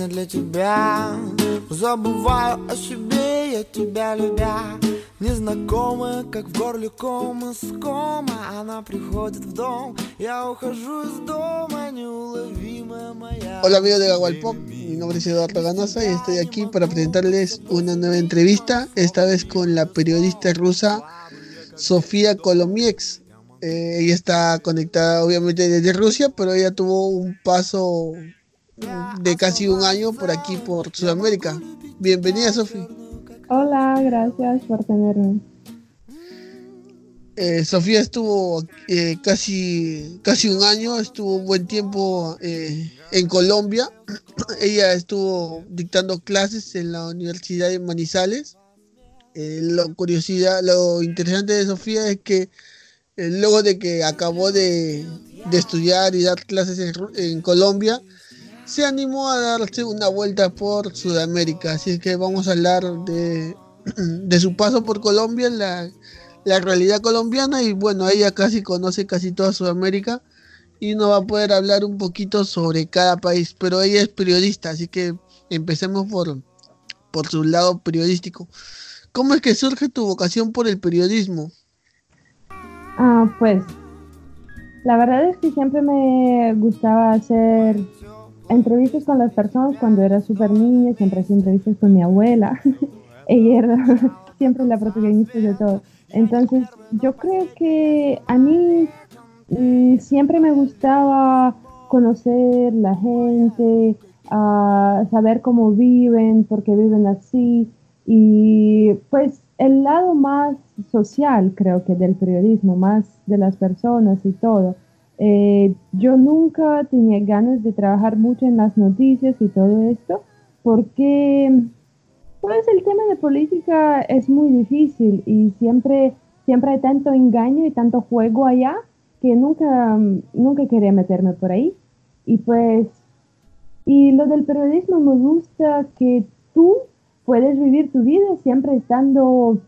Новая песня для тебя Забываю о себе, я тебя любя Незнакомая, как в горле кома скома Она приходит в дом, я ухожу из дома Неуловимая моя Hola amigos de Gagualpop, mi nombre es Eduardo Ganosa y estoy aquí para presentarles una nueva entrevista, esta vez con la periodista rusa Sofía Kolomiex. Eh, ella está conectada obviamente desde Rusia, pero ella tuvo un paso de casi un año por aquí, por Sudamérica. Bienvenida, Sofía. Hola, gracias por tenerme. Eh, Sofía estuvo eh, casi, casi un año, estuvo un buen tiempo eh, en Colombia. Ella estuvo dictando clases en la Universidad de Manizales. Eh, lo curiosidad, lo interesante de Sofía es que eh, luego de que acabó de, de estudiar y dar clases en Colombia, se animó a darse una vuelta por Sudamérica. Así que vamos a hablar de, de su paso por Colombia, la, la realidad colombiana y bueno, ella casi conoce casi toda Sudamérica y nos va a poder hablar un poquito sobre cada país, pero ella es periodista, así que empecemos por, por su lado periodístico. ¿Cómo es que surge tu vocación por el periodismo? Ah, pues la verdad es que siempre me gustaba hacer entrevistas con las personas cuando era súper niña, siempre hacía entrevistas con mi abuela. Ella era siempre la protagonista de todo. Entonces, yo creo que a mí mm, siempre me gustaba conocer la gente, ah, saber cómo viven, por qué viven así. Y pues el lado más social, creo que del periodismo, más de las personas y todo. Eh, yo nunca tenía ganas de trabajar mucho en las noticias y todo esto, porque pues el tema de política es muy difícil y siempre, siempre hay tanto engaño y tanto juego allá que nunca, nunca quería meterme por ahí. Y pues, y lo del periodismo me gusta que tú puedes vivir tu vida siempre estando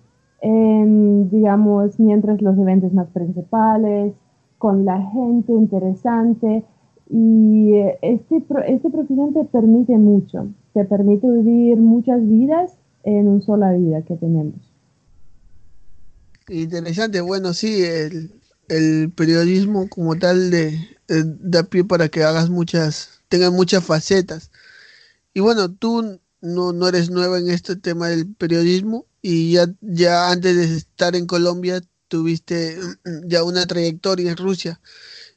en, digamos, mientras los eventos más principales, con la gente interesante. Y eh, este, este profesión te permite mucho, te permite vivir muchas vidas en una sola vida que tenemos. Interesante, bueno, sí, el, el periodismo como tal de, eh, da pie para que hagas muchas, tengas muchas facetas. Y bueno, tú no, no eres nueva en este tema del periodismo y ya, ya antes de estar en Colombia tuviste ya una trayectoria en Rusia.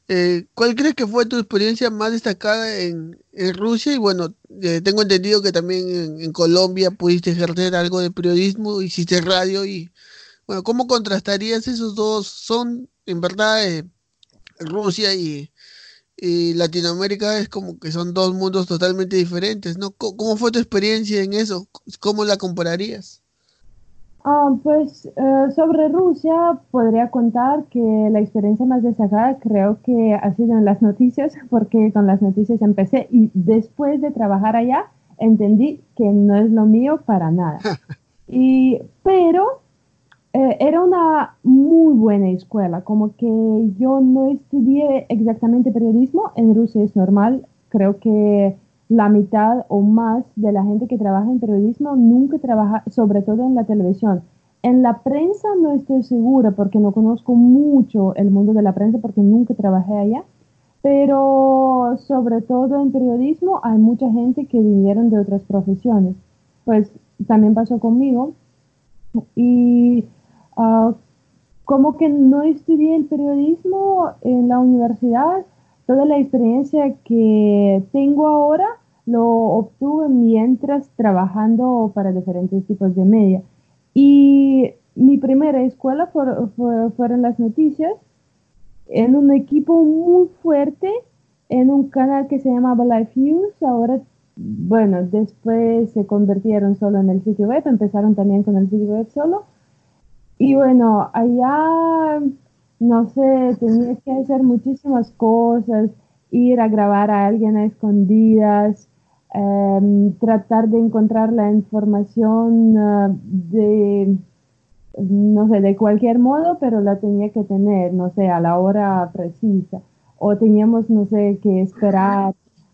Eh, ¿cuál crees que fue tu experiencia más destacada en, en Rusia? Y bueno, eh, tengo entendido que también en, en Colombia pudiste ejercer algo de periodismo, hiciste radio y bueno, ¿cómo contrastarías esos dos? Son, en verdad, eh, Rusia y, y Latinoamérica es como que son dos mundos totalmente diferentes, ¿no? Co- ¿Cómo fue tu experiencia en eso? ¿Cómo la compararías? Ah, pues eh, sobre Rusia podría contar que la experiencia más destacada creo que ha sido en las noticias, porque con las noticias empecé y después de trabajar allá entendí que no es lo mío para nada. Y, pero eh, era una muy buena escuela, como que yo no estudié exactamente periodismo, en Rusia es normal, creo que la mitad o más de la gente que trabaja en periodismo nunca trabaja, sobre todo en la televisión. En la prensa no estoy segura porque no conozco mucho el mundo de la prensa porque nunca trabajé allá, pero sobre todo en periodismo hay mucha gente que vinieron de otras profesiones. Pues también pasó conmigo y ah, como que no estudié el periodismo en la universidad, toda la experiencia que tengo ahora lo obtuve mientras trabajando para diferentes tipos de media. Y mi primera escuela fue- fue- fueron las noticias, en un equipo muy fuerte, en un canal que se llamaba Life News. Ahora, bueno, después se convirtieron solo en el sitio web, empezaron también con el sitio web solo. Y bueno, allá, no sé, tenías que hacer muchísimas cosas, ir a grabar a alguien a escondidas, em, tratar de encontrar la información ah, de, no sé, de cualquier modo, pero la tenía que tener, no sé, a la hora precisa. O teníamos, no sé, que esperar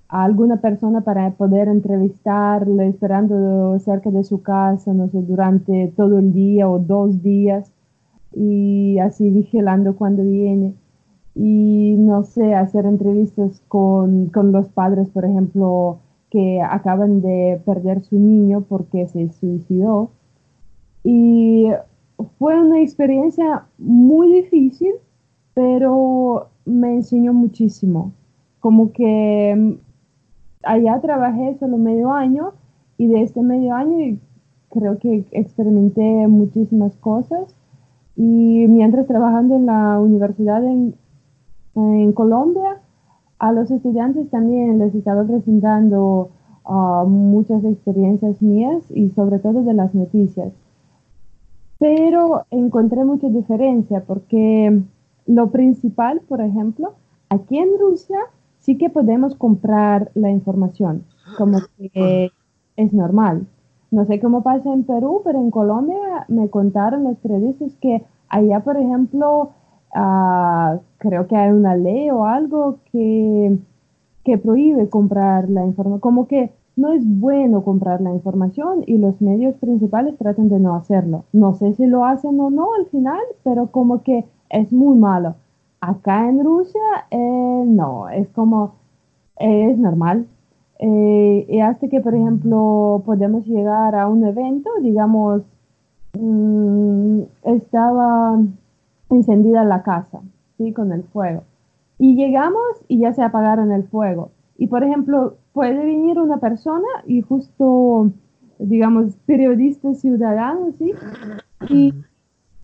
a alguna persona para poder entrevistarle, esperando cerca de su casa, no sé, durante todo el día o dos días y así vigilando cuando viene. Y no sé, hacer entrevistas con, con los padres, por ejemplo, que acaban de perder su niño porque se suicidó. Y fue una experiencia muy difícil, pero me enseñó muchísimo. Como que mm, allá trabajé solo medio año y de este medio año creo que experimenté muchísimas cosas y mientras trabajando en la universidad en, en Colombia, a los estudiantes también les estaba presentando uh, muchas experiencias mías y sobre todo de las noticias. Pero encontré mucha diferencia porque lo principal, por ejemplo, aquí en Rusia sí que podemos comprar la información, como que es normal. No sé cómo pasa en Perú, pero en Colombia me contaron los periodistas que allá, por ejemplo, uh, creo que hay una ley o algo que, que prohíbe comprar la información, como que no es bueno comprar la información y los medios principales tratan de no hacerlo. No sé si lo hacen o no al final, pero como que es muy malo. Acá en Rusia, eh, no, es como, es normal. Eh, y hasta que, por ejemplo, podemos llegar a un evento, digamos, mm, estaba encendida la casa, ¿sí? Con el fuego. Y llegamos y ya se apagaron el fuego. Y, por ejemplo, puede venir una persona y justo, digamos, periodista ciudadano, ¿sí? Y,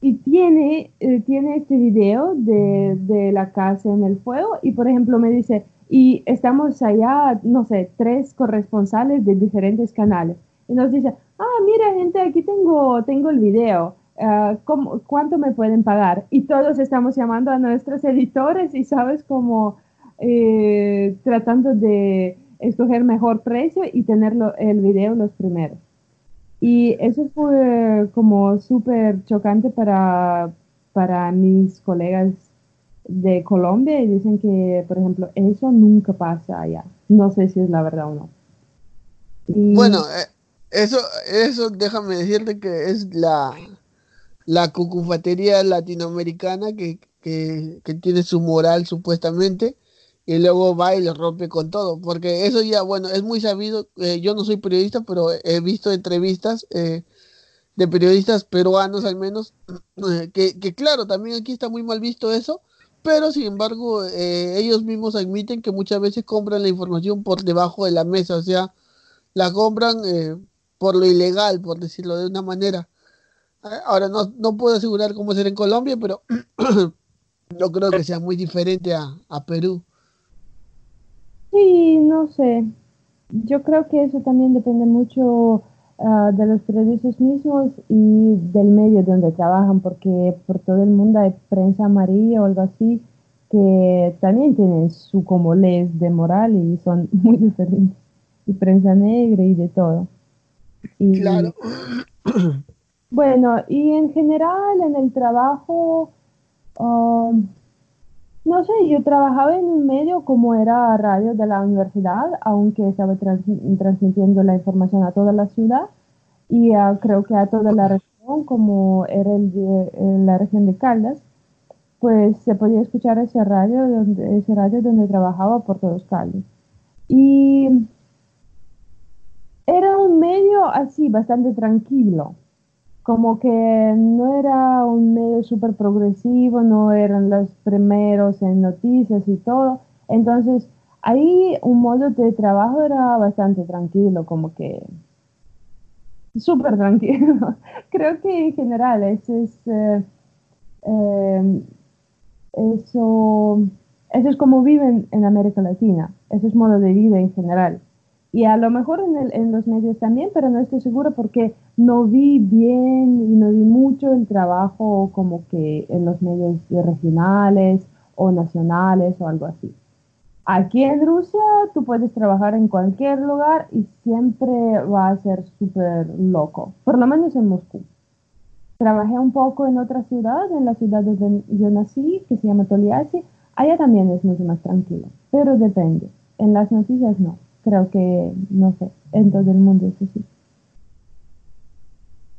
y tiene, eh, tiene este video de, de, la casa en el fuego y, por ejemplo, me dice, y estamos allá, no sé, tres corresponsales de diferentes canales. Y nos dice, ah, mira gente, aquí tengo, tengo el video. Uh, ¿Cuánto me pueden pagar? Y todos estamos llamando a nuestros editores y sabes como eh, tratando de escoger mejor precio y tener el video los primeros. Y eso fue como súper chocante para, para mis colegas de Colombia y dicen que, por ejemplo, eso nunca pasa allá. No sé si es la verdad o no. Bueno, eh, eso, eso déjame decirte que es la, la cucufatería latinoamericana que, que, tiene su moral supuestamente y luego va y le rompe con todo, porque eso ya, bueno, es muy sabido, eh, yo no soy periodista, pero he visto entrevistas eh, de periodistas peruanos al menos, que, que, claro, también aquí está muy mal visto eso, pero sin embargo eh, ellos mismos admiten que muchas veces compran la información por debajo de la mesa, o sea, la compran por lo ilegal, por decirlo de una manera. Ahora no, no puedo asegurar cómo será en Colombia, pero yo creo que sea muy diferente a, a Perú. Sí, no sé. Yo creo que eso también depende mucho uh, de los periodistas mismos y del medio donde trabajan, porque por todo el mundo hay prensa amarilla o algo así que también tienen su como leyes de moral y son muy diferentes. Y prensa negra y de todo. Y, claro. Bueno, y en general en el trabajo, um, no sé, yo trabajaba en un medio como era radio de la universidad, aunque estaba transmitiendo la información a toda la ciudad y creo que a toda la región, como era el de, la región de Caldas, pues se podía escuchar ese radio, donde, ese radio donde trabajaba por todos Caldas. Y era un medio así, bastante tranquilo como que no era un medio súper progresivo, no eran los primeros en noticias y todo. Entonces, ahí un modo de trabajo era bastante tranquilo, como que súper tranquilo. Creo que en general eso es, eh, eh, eso, eso es como viven en América Latina, ese es modo de vida en general y a lo mejor en, el, en, los medios también, pero no estoy segura porque no vi bien y no vi mucho el trabajo como que en los medios regionales o nacionales o algo así. Aquí en Rusia tú puedes trabajar en cualquier lugar y siempre va a ser súper loco, por lo menos en Moscú. Trabajé un poco en otra ciudad, en la ciudad donde yo nací, que se llama Toliasi. Allá también es mucho más tranquilo, pero depende. en las noticias no. Creo que, no sé, en todo el mundo eso sí.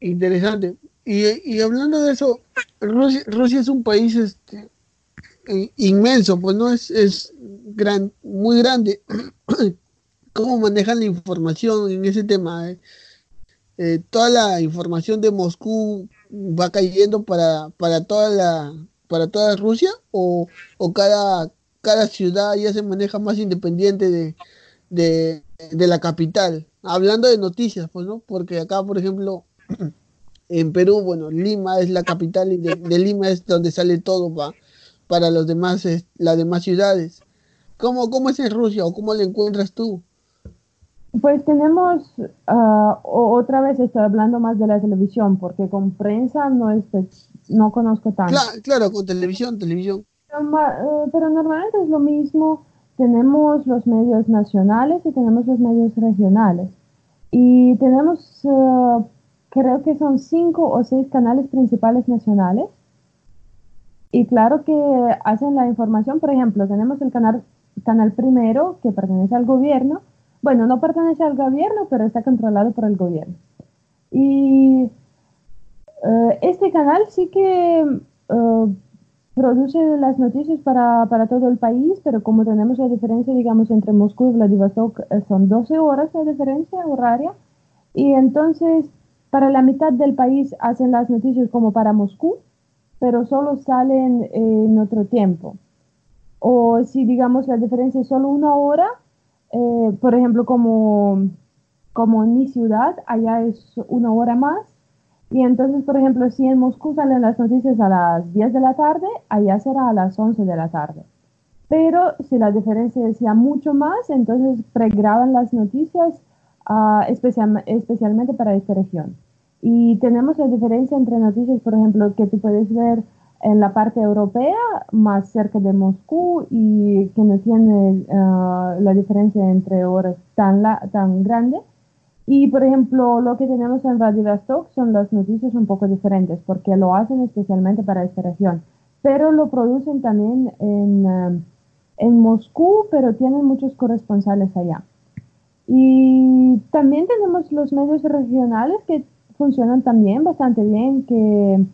Interesante. Y, y hablando de eso, Rusia, es un país este, inmenso, pues no es, es gran, muy grande. ¿Cómo manejan la información en ese tema? Eh? Eh, toda la información de Moscú va cayendo para, para toda la para toda Rusia o, o cada, cada ciudad ya se maneja más independiente de, de, la capital. Hablando de noticias, pues, ¿no? Porque acá, por ejemplo, en Perú, bueno, Lima es la capital y de, Lima es donde sale todo para los demás, las demás ciudades. ¿Cómo, ¿Cómo es en Rusia o cómo lo encuentras tú? Pues tenemos, ah, otra vez estoy hablando más de la televisión, porque con prensa no, no conozco tanto. Claro, con televisión, televisión. Eh, pero, normalmente es lo mismo, tenemos los medios nacionales y tenemos los medios regionales. Y tenemos, eh, creo que son cinco o seis canales principales nacionales. Y claro que hacen la información, por ejemplo, tenemos el canal, canal primero que pertenece al gobierno, bueno, no pertenece al gobierno, pero está controlado por el gobierno. Y eh, este canal sí que eh, produce las noticias para, todo el país, pero como tenemos la diferencia, digamos, entre Moscú y Vladivostok, eh, son 12 horas la diferencia horaria. Y entonces, para la mitad del país hacen las noticias como para Moscú, pero solo salen en otro tiempo. O si, digamos, la diferencia es solo una hora, eh, por ejemplo, como, como en mi ciudad, allá es una hora más. Y entonces, por ejemplo, si en Moscú salen las noticias a las 10 de la tarde, allá será a las 11 de la tarde. Pero si la diferencia es ya mucho más, entonces pregraban las noticias uh, especialmente para esta región. Y tenemos la diferencia entre noticias, por ejemplo, que tú puedes ver en la parte europea, más cerca de Moscú y que no tiene ah, la diferencia entre horas tan, tan grande. Y, por ejemplo, lo que tenemos en Vladivostok son las noticias un poco diferentes porque lo hacen especialmente para esta región, pero lo producen también en, ah, en Moscú, pero tienen muchos corresponsales allá. Y también tenemos los medios regionales que funcionan también bastante bien, que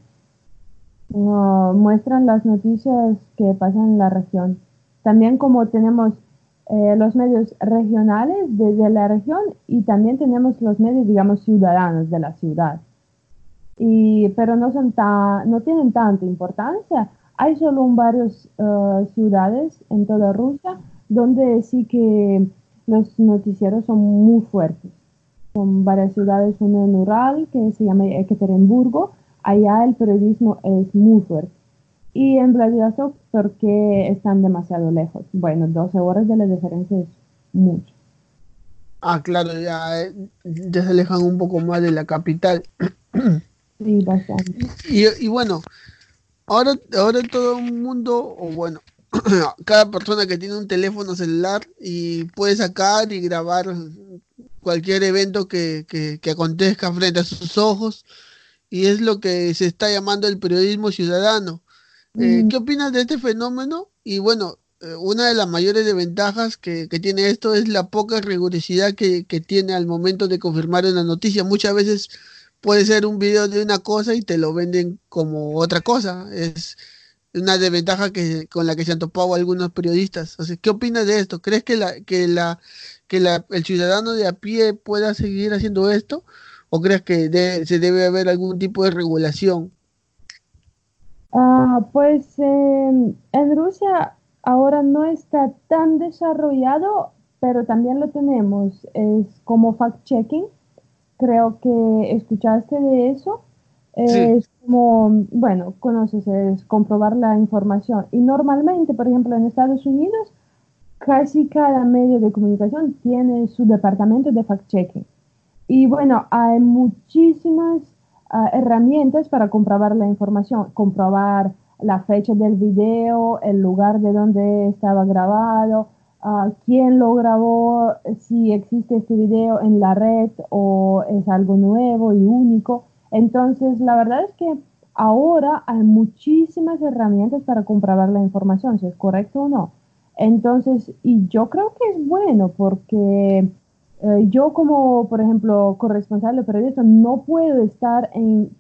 muestran las noticias que pasan en la región. También como tenemos eh, los medios regionales desde la región y también tenemos los medios, digamos, ciudadanos de la ciudad. Y, pero no, son no tienen tanta importancia. Hay solo un varios uh, ciudades en toda Rusia donde sí que los noticieros son muy fuertes. Son varias ciudades, una en Ural, que se llama Ekaterimburgo, allá el periodismo es muy fuerte. Y en Vladivostok, porque están demasiado lejos? Bueno, 12 horas de la diferencia es mucho. Ah, claro, ya, ya se alejan un poco más de la capital. Sí, bastante. Y, bueno, ahora, ahora todo el mundo, o bueno, cada persona que tiene un teléfono celular y puede sacar y grabar cualquier evento que, que, que acontezca frente a sus ojos y es lo que se está llamando el periodismo ciudadano. Eh, mm. ¿Qué opinas de este fenómeno? Y bueno, eh, una de las mayores desventajas que, que, tiene esto es la poca rigurosidad que, que, tiene al momento de confirmar una noticia. Muchas veces puede ser un video de una cosa y te lo venden como otra cosa. Es una desventaja que, con la que se han topado algunos periodistas. O sea, ¿Qué opinas de esto? ¿Crees que, la, que, la, que la, el ciudadano de a pie pueda seguir haciendo esto? ¿O crees que se debe haber algún tipo de regulación? Ah, pues em, en Rusia ahora no está tan desarrollado, pero también lo tenemos. Es como fact-checking. Creo que escuchaste de eso. Es como, bueno, conoces, es comprobar la información. Y normalmente, por ejemplo, en Estados Unidos, casi cada medio de comunicación tiene su departamento de fact-checking. Y bueno, hay muchísimas ah, herramientas para comprobar la información, comprobar la fecha del video, el lugar de donde estaba grabado, uh, quién lo grabó, si existe este video en la red o es algo nuevo y único. Entonces, la verdad es que ahora hay muchísimas herramientas para comprobar la información, si es correcto o no. Entonces, y yo creo que es bueno porque eh, yo como, por ejemplo, corresponsal de periodista no puedo estar en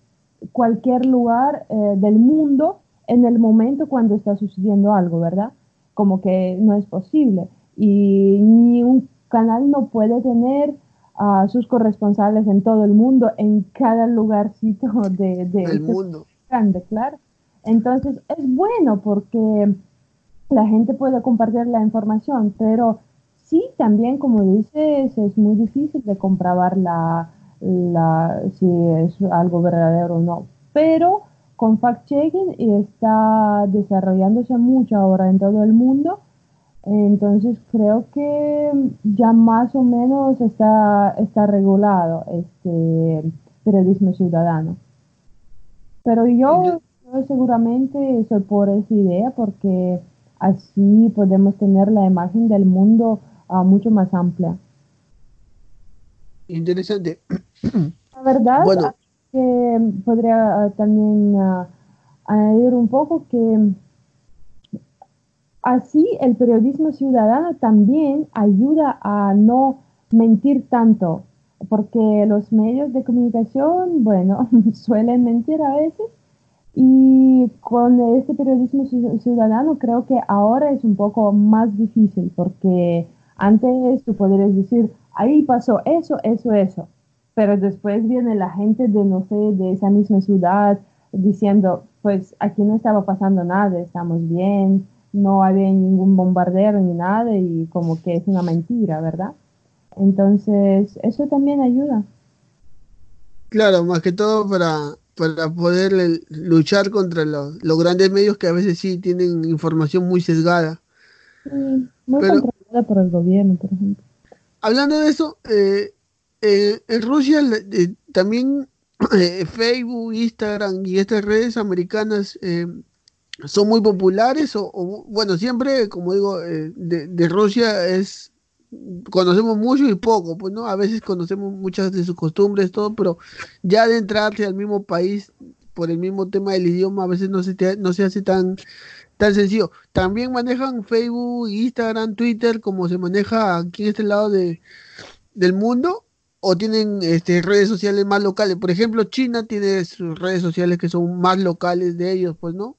cualquier lugar eh, del mundo en el momento cuando está sucediendo algo, ¿verdad? Como que no es posible. Y ni un canal no puede tener a sus corresponsales en todo el mundo, en cada lugarcito de, de el mundo. Grande, claro. Entonces es bueno porque la gente puede compartir la información, pero sí, también como dices, es muy difícil de comprobar la, la, si es algo verdadero o no. Pero con fact-checking está desarrollándose mucho ahora en todo el mundo entonces creo que ya más o menos está, está regulado este periodismo ciudadano. Pero yo, seguramente soy por esa idea porque así podemos tener la imagen del mundo uh, mucho más amplia. Interesante. La verdad bueno. que podría también uh, añadir un poco que Así, el periodismo ciudadano también ayuda a no mentir tanto, porque los medios de comunicación, bueno, suelen mentir a veces. Y con este periodismo ciudadano creo que ahora es un poco más difícil, porque antes tú podrías decir, ahí pasó eso, eso, eso. Pero después viene la gente de, no sé, de esa misma ciudad diciendo, pues aquí no estaba pasando nada, estamos bien, no había ningún bombardero ni nada y como que es una mentira, ¿verdad? Entonces, eso también ayuda. Claro, más que todo para, para poder luchar contra los, los grandes medios que a veces sí tienen información muy sesgada. Sí, muy controlada por el gobierno, por ejemplo. Hablando de eso, eh, eh, en Rusia eh, también Facebook, Instagram y estas redes americanas son muy populares o, bueno, siempre, como digo, de, Rusia es conocemos mucho y poco, pues no, a veces conocemos muchas de sus costumbres, todo, pero ya de entrarse al mismo país por el mismo tema del idioma, a veces no se, no se hace tan, tan sencillo. También manejan Facebook, Instagram, Twitter, como se maneja aquí en este lado de, del mundo, o tienen este, redes sociales más locales. Por ejemplo, China tiene sus redes sociales que son más locales de ellos, pues, ¿no?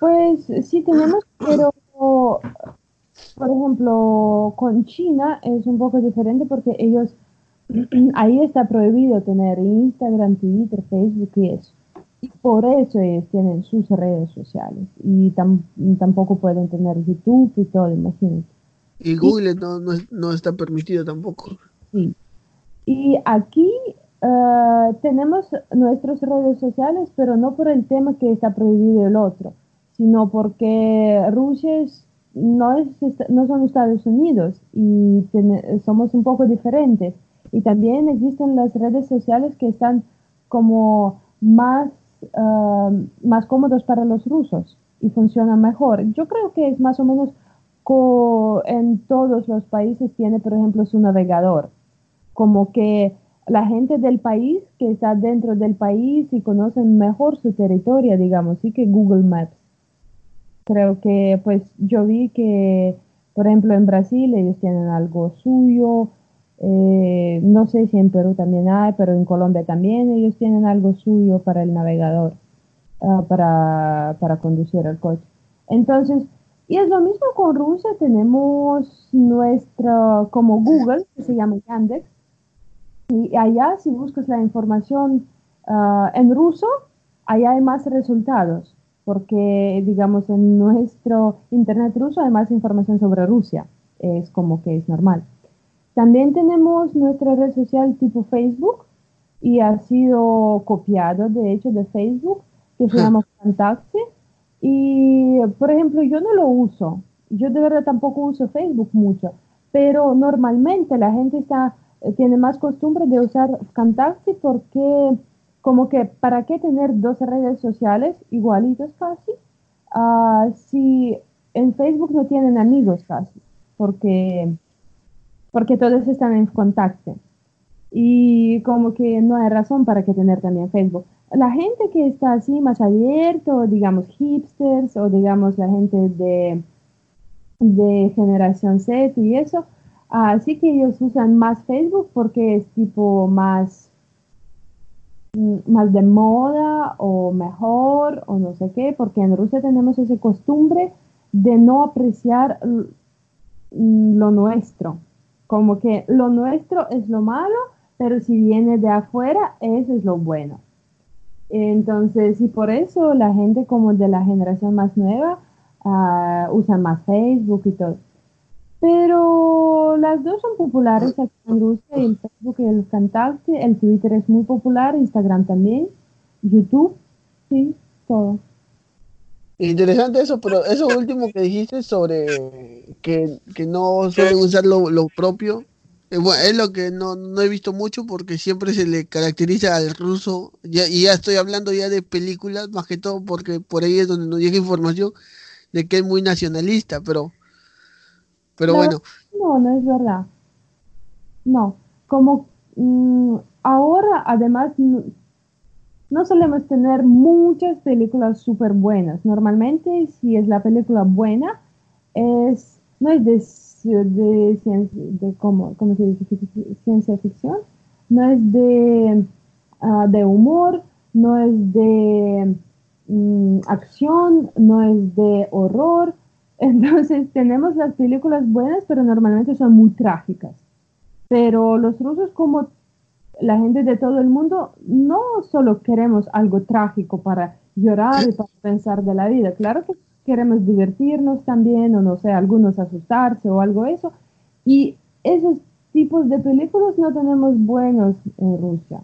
Pues sí tenemos, pero por ejemplo con China es un poco diferente porque ellos ahí está prohibido tener Instagram, Twitter, Facebook y eso. Y por eso ellos tienen sus redes sociales y tampoco pueden tener YouTube y todo, imagínate. Y Google no, no, está permitido tampoco. Sí. Y aquí uh, tenemos nuestras redes sociales, pero no por el tema que está prohibido el otro sino porque Rusia no, es, no son Estados Unidos y somos un poco diferentes. Y también existen las redes sociales que están como más, ah, más cómodos para los rusos y funcionan mejor. Yo creo que es más o menos en todos los países tiene, por ejemplo, su navegador. Como que la gente del país que está dentro del país y conocen mejor su territorio, digamos, sí que Google Maps creo que pues yo vi que, por ejemplo, en Brasil ellos tienen algo suyo, eh, no sé si en Perú también hay, pero en Colombia también ellos tienen algo suyo para el navegador, ah, para, para conducir el coche. Entonces, y es lo mismo con Rusia, tenemos nuestro, como Google, que se llama Yandex, y allá si buscas la información ah, en ruso, allá hay más resultados porque, digamos, en nuestro Internet ruso hay más información sobre Rusia, es como que es normal. También tenemos nuestra red social tipo Facebook y ha sido copiado, de hecho, de Facebook, que se llama Contacte. Y, por ejemplo, yo no lo uso, yo de verdad tampoco uso Facebook mucho, pero normalmente la gente está, eh, tiene más costumbre de usar Contacte porque como que para qué tener dos redes sociales igualitas casi uh, si en Facebook no tienen amigos casi, porque, porque todos están en contacto. Y como que no hay razón para que tener también Facebook. La gente que está así más abierto, digamos hipsters o digamos la gente de de generación Z y eso. Así que ellos usan más Facebook porque es tipo más, más de moda o mejor o no sé qué, porque en Rusia tenemos esa costumbre de no apreciar lo nuestro. Como que lo nuestro es lo malo, pero si viene de afuera, eso es lo bueno. Entonces, y por eso la gente como de la generación más nueva uh, usa más Facebook y todo. Pero las dos son populares aquí en Rusia, el Facebook y el Contacte, el Twitter es muy popular, Instagram también, YouTube, sí, todo. Interesante eso, pero eso último que dijiste sobre que, no suelen usar lo, lo propio, eh, bueno, es lo que no, no, he visto mucho porque siempre se le caracteriza al ruso, ya, y ya estoy hablando ya de películas, más que todo porque por ahí es donde nos llega información de que es muy nacionalista, pero, pero bueno. No, no es verdad. No, como mm, ahora además no solemos tener muchas películas súper buenas. Normalmente, si es la película buena, es, no es de, de, ciencia, de ¿cómo, se dice? ciencia ficción, no es de, ah, de humor, no es de mm, acción, no es de horror. Entonces tenemos las películas buenas, pero normalmente son muy trágicas. Pero los rusos como la gente de todo el mundo no solo queremos algo trágico para llorar y para pensar de la vida, claro que queremos divertirnos también, o no sé, algunos asustarse o algo eso. Y esos tipos de películas no tenemos buenos en Rusia.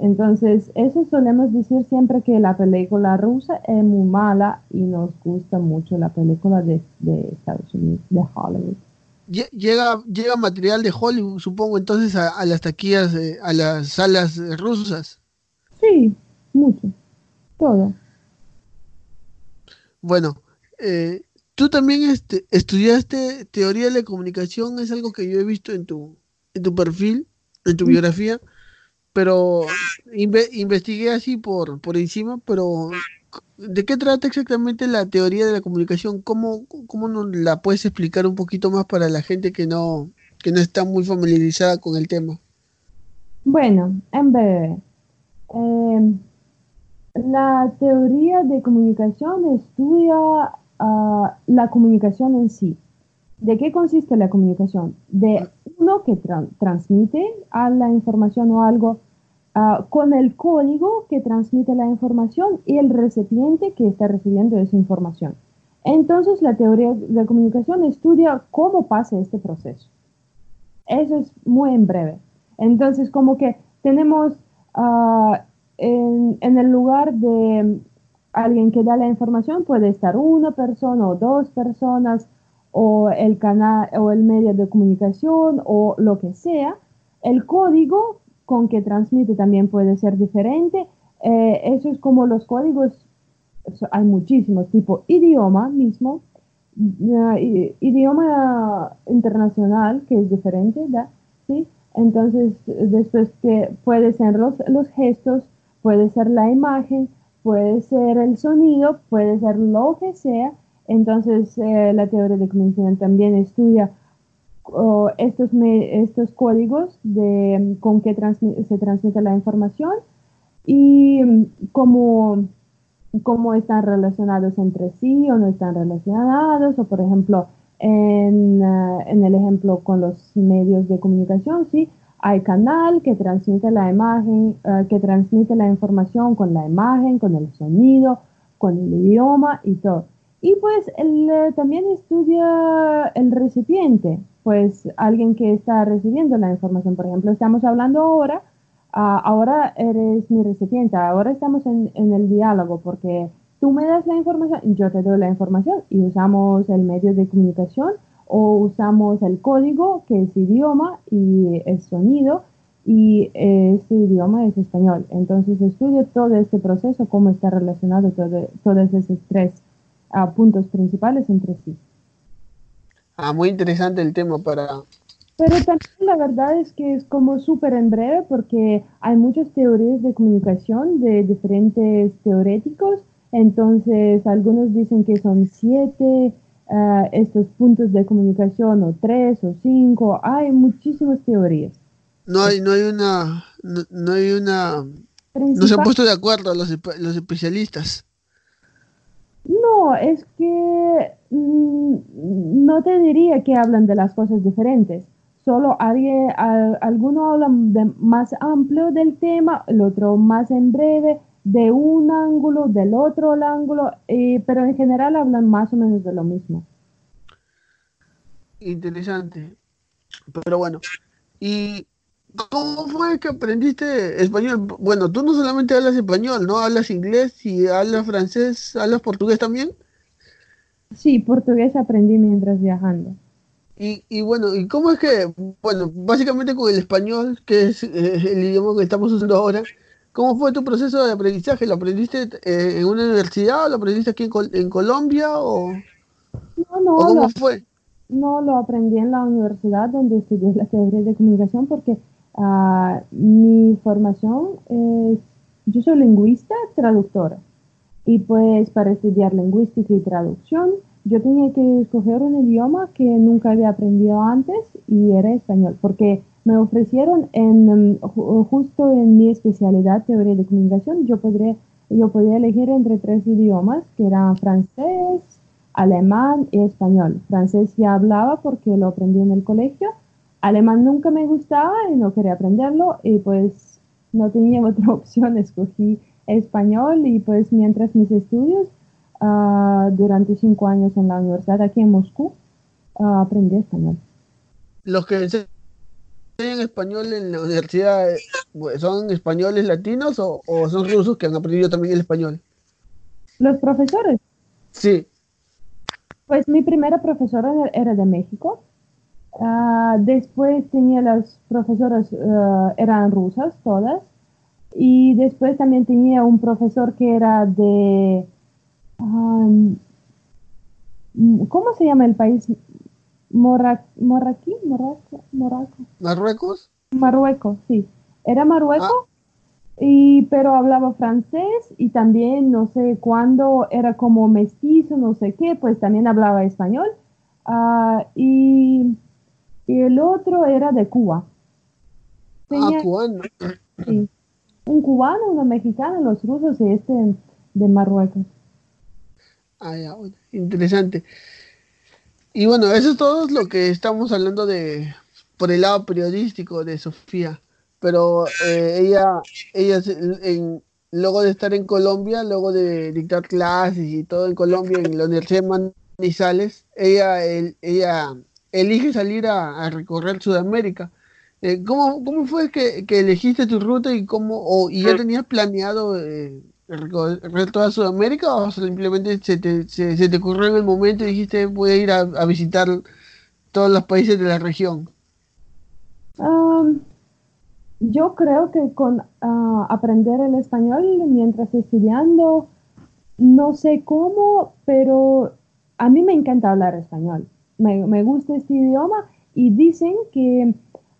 Entonces, eso solemos decir siempre que la película rusa es muy mala y nos gusta mucho la película de, de Estados Unidos, de Hollywood llega, llega material de Hollywood, supongo, entonces a, las taquillas, a las salas rusas. Sí, mucho, todo. Bueno, eh, tú también este, estudiaste teoría de la comunicación, es algo que yo he visto en tu, en tu perfil, en tu biografía, pero investigué así por, por encima, pero ¿De qué trata exactamente la teoría de la comunicación? ¿Cómo, cómo nos la puedes explicar un poquito más para la gente que no, que no está muy familiarizada con el tema? Bueno, en breve. Em, la teoría de comunicación estudia ah, la comunicación en sí. ¿De qué consiste la comunicación? De uno que transmite a la información o algo Ah, con el código que transmite la información y el recipiente que está recibiendo esa información. Entonces, la teoría de comunicación estudia cómo pasa este proceso. Eso es muy en breve. Entonces, como que tenemos ah, en, en, el lugar de alguien que da la información, puede estar una persona o dos personas, o el canal o el medio de comunicación, o lo que sea. El código con que transmite también puede ser diferente. Eh, eso es como los códigos, hay muchísimos, tipo idioma mismo, idioma internacional que es diferente, ¿sí? Entonces, después que puede ser los, los gestos, puede ser la imagen, puede ser el sonido, puede ser lo que sea. Entonces, eh, la teoría de comunicación también estudia estos, estos códigos de con que se transmite la información y mm, cómo, cómo están relacionados entre sí o no están relacionados, o por ejemplo, en, eh, en, el ejemplo con los medios de comunicación, sí, hay canal que transmite la imagen, eh, que transmite la información con la imagen, con el sonido, con el idioma y todo. Y pues él, eh, también estudia el recipiente, pues alguien que está recibiendo la información. Por ejemplo, estamos hablando ahora, ah, ahora eres mi recipiente, ahora estamos en, el diálogo porque tú me das la información, yo te doy la información y usamos el medio de comunicación o usamos el código que es idioma y es sonido y este idioma es español. Entonces estudio todo este proceso, cómo está relacionado todo, todos esos tres ah, puntos principales entre sí. Ah, muy interesante el tema para... Pero también la verdad es que es como súper en breve porque hay muchas teorías de comunicación de diferentes teoréticos. Entonces, algunos dicen que son siete eh, estos puntos de comunicación o tres o cinco, hay muchísimas teorías. No hay, no hay una, no, hay una, no se han puesto de acuerdo los, los especialistas. No, es que mm, no te diría que hablan de las cosas diferentes. Solo alguien, alguno habla de más amplio del tema, el otro más en breve, de un ángulo, del otro ángulo, eh, pero en general hablan más o menos de lo mismo. Interesante. Pero bueno, ¿y cómo fue que aprendiste español? Bueno, tú no solamente hablas español, ¿no? Hablas inglés y hablas francés, hablas portugués también. Sí, portugués aprendí mientras viajando. Y, y bueno, ¿y cómo es que, bueno, básicamente con el español, que es eh, el idioma que estamos usando ahora, ¿Cómo fue tu proceso de aprendizaje? ¿Lo aprendiste eh, en una universidad o lo aprendiste aquí en, Colombia? O, no, no, cómo fue? No, lo aprendí en la universidad donde estudié la teoría de comunicación porque uh, mi formación es, yo soy lingüista, traductora. Y pues para estudiar lingüística y traducción, yo tenía que escoger un idioma que nunca había aprendido antes y era español, porque me ofrecieron en, em, justo en mi especialidad teoría de comunicación, yo, podría, yo podía elegir entre tres idiomas, que eran francés, alemán y español. Francés ya hablaba porque lo aprendí en el colegio. Alemán nunca me gustaba y no quería aprenderlo y pues no tenía otra opción, escogí español y pues mientras mis estudios, uh, durante cinco años en la universidad aquí en Moscú, uh, aprendí español. Los que en español en la universidad eh, son españoles latinos o, son rusos que han aprendido también el español? Los profesores. Sí. Pues mi primera profesora era de México. Ah, después tenía las profesoras, uh, eran rusas todas. Y después también tenía un profesor que era de... Um, ¿Cómo se llama el país Morra, Morraquí, ¿Marruecos? Marruecos, sí. Era Marruecos, ah. y, pero hablaba francés y también no sé cuándo era como mestizo, no sé qué, pues también hablaba español. Ah, y, el otro era de Cuba. ah, cubano. Sí. Un cubano, una mexicana, los rusos y este de Marruecos. Ah, ya, interesante. Y bueno, eso es todo lo que estamos hablando de por el lado periodístico de Sofía. Pero eh, ella, ella en, luego de estar en Colombia, luego de dictar clases y todo en Colombia, en la Universidad de Manizales, ella, ella elige salir a, recorrer Sudamérica. Eh, ¿cómo, ¿Cómo fue que, elegiste tu ruta y cómo y ya tenías planeado eh, recorrer toda Sudamérica o simplemente se te, se, te ocurrió en el momento y dijiste voy a ir a, visitar todos los países de la región? yo creo que con ah, aprender el español mientras estudiando, no sé cómo, pero a mí me encanta hablar español. Me, me gusta este idioma y dicen que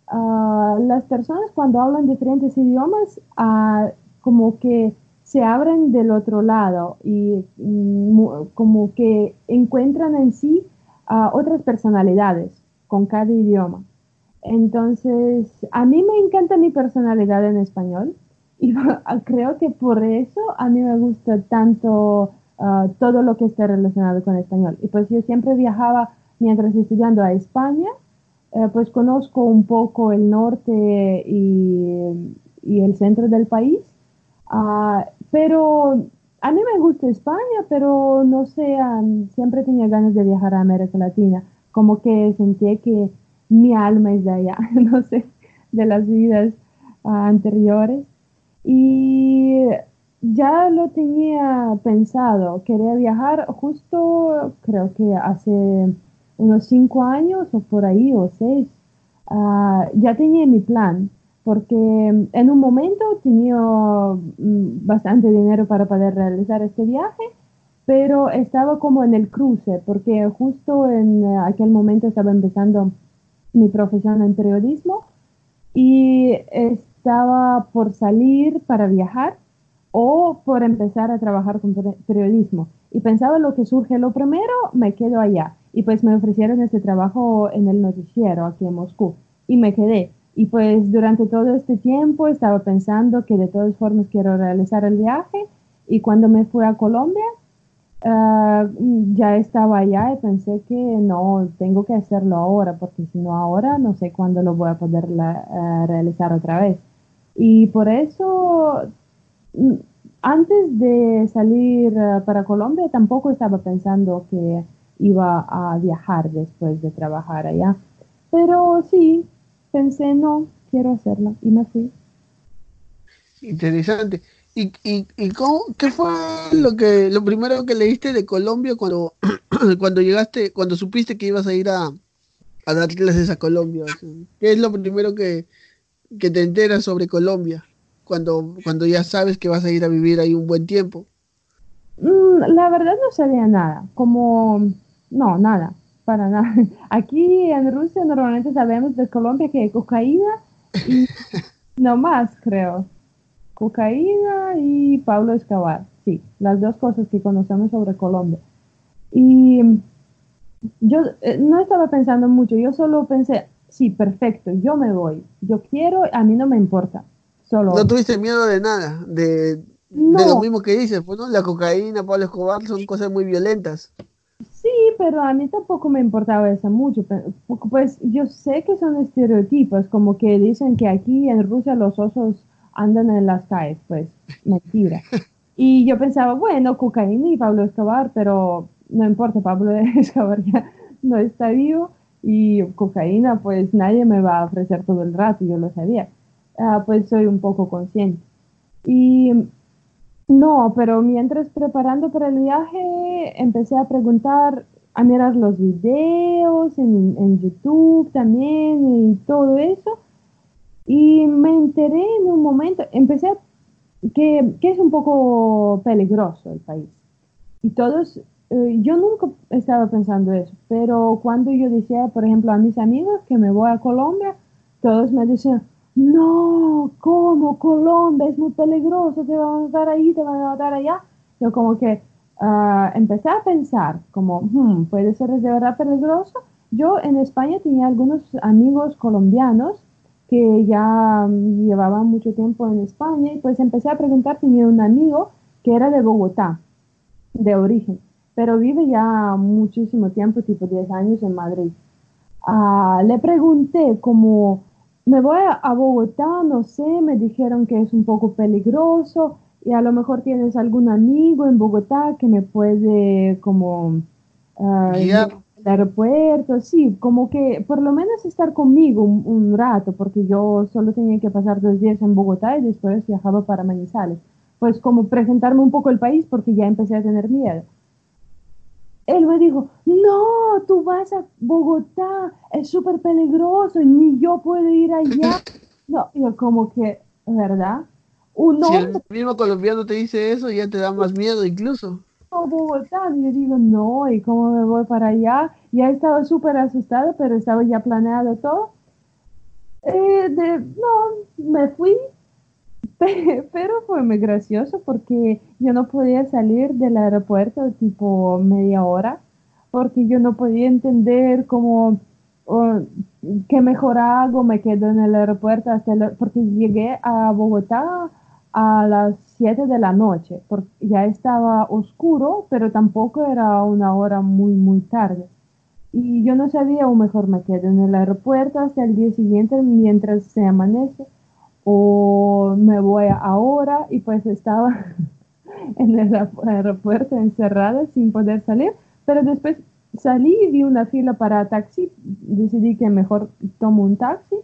ah, las personas cuando hablan diferentes idiomas, uh, como que se abren del otro lado y mm, como que encuentran en sí a otras personalidades con cada idioma. Entonces, a mí me encanta mi personalidad en español y creo que por eso a mí me gusta tanto ah, todo lo que esté relacionado con español. Y pues yo siempre viajaba mientras estudiando a España, eh, pues conozco un poco el norte y, y el centro del país. Uh, pero a mí me gusta España, pero no sé, siempre tenía ganas de viajar a América Latina. Como que sentí que mi alma es de allá, no sé, de las vidas ah, anteriores. Y ya lo tenía pensado, quería viajar justo, creo que hace unos cinco años o por ahí, o seis. Ah, ya tenía mi plan porque en un momento tenía mm, bastante dinero para poder realizar este viaje, pero estaba como en el cruce, porque justo en aquel momento estaba empezando mi profesión en periodismo y estaba por salir para viajar o por empezar a trabajar con periodismo. Y pensaba lo que surge lo primero, me quedo allá. Y pues me ofrecieron este trabajo en el noticiero aquí en Moscú y me quedé. Y pues durante todo este tiempo estaba pensando que de todas formas quiero realizar el viaje y cuando me fui a Colombia ah, ya estaba allá y pensé que no, tengo que hacerlo ahora porque si no ahora no sé cuándo lo voy a poder eh, realizar otra vez. Y por eso mm, antes de salir eh, para Colombia tampoco estaba pensando que iba a viajar después de trabajar allá. Pero sí, pensé, no, quiero hacerlo y me fui. Interesante. ¿Y, y, y cómo, qué fue lo que lo primero que leíste de Colombia cuando, cuando llegaste, cuando supiste que ibas a ir a, a dar clases a Colombia? ¿Qué es lo primero que, que te enteras sobre Colombia cuando, cuando ya sabes que vas a ir a vivir ahí un buen tiempo? Mm, la verdad no sabía nada, como, no, nada para nada. Aquí en Rusia normalmente sabemos de Colombia que hay cocaína y no más, creo. Cocaína y Pablo Escobar. Sí, las dos cosas que conocemos sobre Colombia. Y yo eh, no estaba pensando mucho, yo solo pensé, sí, perfecto, yo me voy, yo quiero, a mí no me importa. Solo... No tuviste miedo de nada, de, de lo mismo que dices, pues, ¿no? La cocaína, Pablo Escobar son cosas muy violentas. Pero a mí tampoco me importaba eso mucho. Pues yo sé que son estereotipos, como que dicen que aquí en Rusia los osos andan en las calles, pues mentira. Y yo pensaba, bueno, cocaína y Pablo Escobar, pero no importa, Pablo Escobar ya no está vivo y cocaína, pues nadie me va a ofrecer todo el rato, yo lo sabía. Ah, pues soy un poco consciente. Y no, pero mientras preparando para el viaje empecé a preguntar, a mirar los videos en, YouTube también y todo eso. Y me enteré en un momento, empecé a, que, que es un poco peligroso el país. Y todos, eh, yo nunca estaba pensando eso, pero cuando yo decía, por ejemplo, a mis amigos que me voy a Colombia, todos me decían, no, ¿cómo? Colombia es muy peligroso, te van a matar ahí, te van a matar allá. Yo como que uh, empecé a pensar, como, hmm, puede ser de verdad peligroso. Yo en España tenía algunos amigos colombianos que ya llevaban mucho tiempo en España y pues empecé a preguntar, tenía un amigo que era de Bogotá, de origen, pero vive ya muchísimo tiempo, tipo 10 años en Madrid. Uh, le pregunté como, me voy a Bogotá, no sé, me dijeron que es un poco peligroso y a lo mejor tienes algún amigo en Bogotá que me puede como uh, el aeropuerto, sí, como que por lo menos estar conmigo un, rato, porque yo solo tenía que pasar dos días en Bogotá y después viajaba para Manizales. Pues como presentarme un poco el país porque ya empecé a tener miedo él me dijo, no, tú vas a Bogotá, es súper peligroso, ni yo puedo ir allá. No, yo como que, ¿verdad? Un si el mismo colombiano te dice eso, ya te da más miedo incluso. A Bogotá, yo digo, no, ¿y cómo me voy para allá? Ya estaba súper asustada, pero estaba ya planeado todo. Eh, de, no, me fui, pero fue muy gracioso porque yo no podía salir del aeropuerto tipo media hora porque yo no podía entender cómo qué mejor hago, me quedo en el aeropuerto hasta porque llegué a Bogotá a las 7 de la noche, porque ya estaba oscuro, pero tampoco era una hora muy, muy tarde. Y yo no sabía, o mejor me quedo en el aeropuerto hasta el día siguiente mientras se amanece o me voy ahora y pues estaba en el aeropuerto encerrada sin poder salir, pero después salí y vi una fila para taxi, decidí que mejor tomo un taxi,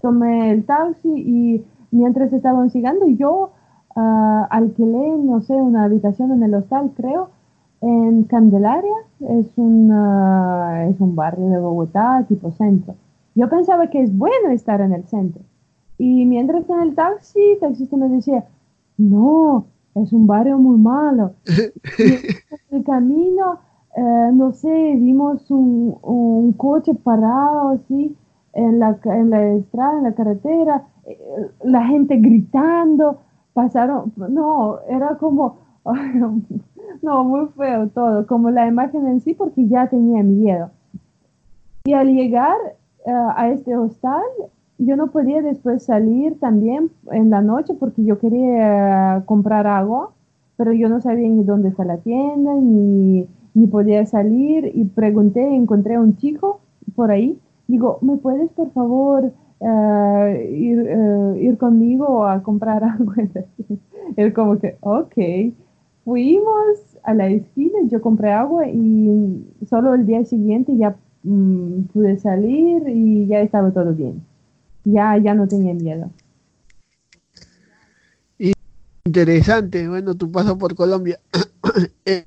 tomé el taxi y mientras estaban llegando yo uh, alquilé, no sé, una habitación en el hostal, creo, en Candelaria, es, una, es un barrio de Bogotá, tipo centro. Yo pensaba que es bueno estar en el centro y mientras en el taxi, el taxista me decía, no, es un barrio muy malo. y el camino, eh, no sé, vimos un, un, coche parado así en la, en la estrada, en la carretera, la gente gritando, pasaron, no, era como no, muy feo todo, como la imagen en sí, porque ya tenía miedo. Y al llegar eh, a este hostal, yo no podía después salir también en la noche porque yo quería comprar agua, pero yo no sabía ni dónde está la tienda, ni, ni podía salir. Y pregunté, encontré a un chico por ahí. Digo, ¿me puedes por favor ir, eh, ir conmigo a comprar agua? Él como que, ok. Fuimos a la esquina, yo compré agua y solo el día siguiente ya mm, pude salir y ya estaba todo bien. Ya, ya no tenía miedo. Interesante, bueno, tu paso por Colombia. Eh,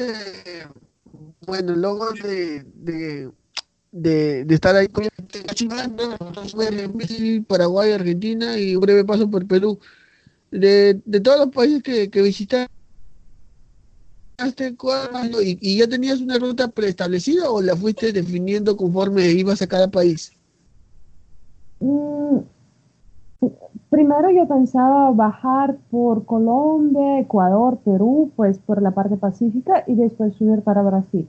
eh, bueno, luego de, de, de, estar ahí con Paraguay, Argentina y un breve paso por Perú. De, de todos los países que, que visitaste, y, y, ya tenías una ruta preestablecida o la fuiste definiendo conforme ibas a cada país? Mm, primero yo pensaba bajar por Colombia, Ecuador, Perú, pues por la parte pacífica y después subir para Brasil.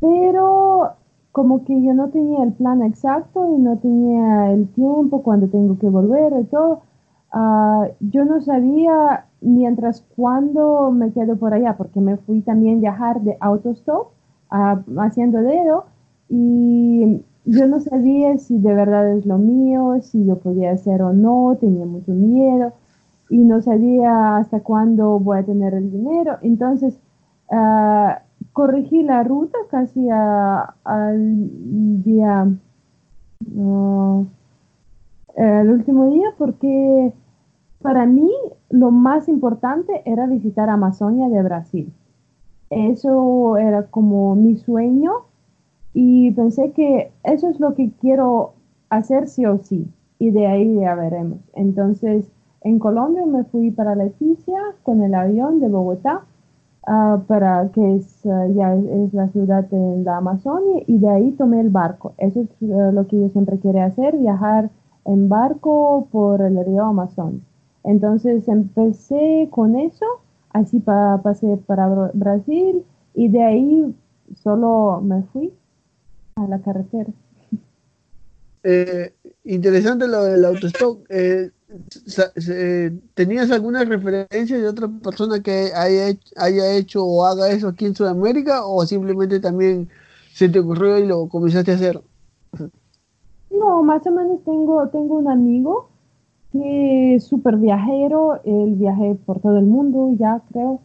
Pero como que yo no tenía el plan exacto y no tenía el tiempo cuando tengo que volver y todo. Uh, yo no sabía mientras cuando me quedo por allá, porque me fui también viajar de autostop uh, haciendo dedo y yo no sabía si de verdad es lo mío, si yo podía hacer o no, tenía mucho miedo y no sabía hasta cuándo voy a tener el dinero. Entonces, uh, corregí la ruta casi al día, el último día, porque para mí lo más importante era visitar Amazonia de Brasil. Eso era como mi sueño y pensé que eso es lo que quiero hacer sí o sí y de ahí ya veremos. Entonces, en Colombia me fui para Leticia con el avión de Bogotá Ah, para que es, ah, ya es, la ciudad en la Amazonia y de ahí tomé el barco. Eso es ah, lo que yo siempre quería hacer, viajar en barco por el río Amazonas. Entonces empecé con eso, así pasé para Brasil y de ahí solo me fui a la carretera. Eh, interesante lo del autostop. Eh, ¿Tenías alguna referencia de otra persona que haya, haya hecho o haga eso aquí en Sudamérica o simplemente también se te ocurrió y lo comenzaste a hacer? No, más o menos tengo, tengo un amigo que es súper viajero, él viaje por todo el mundo ya creo.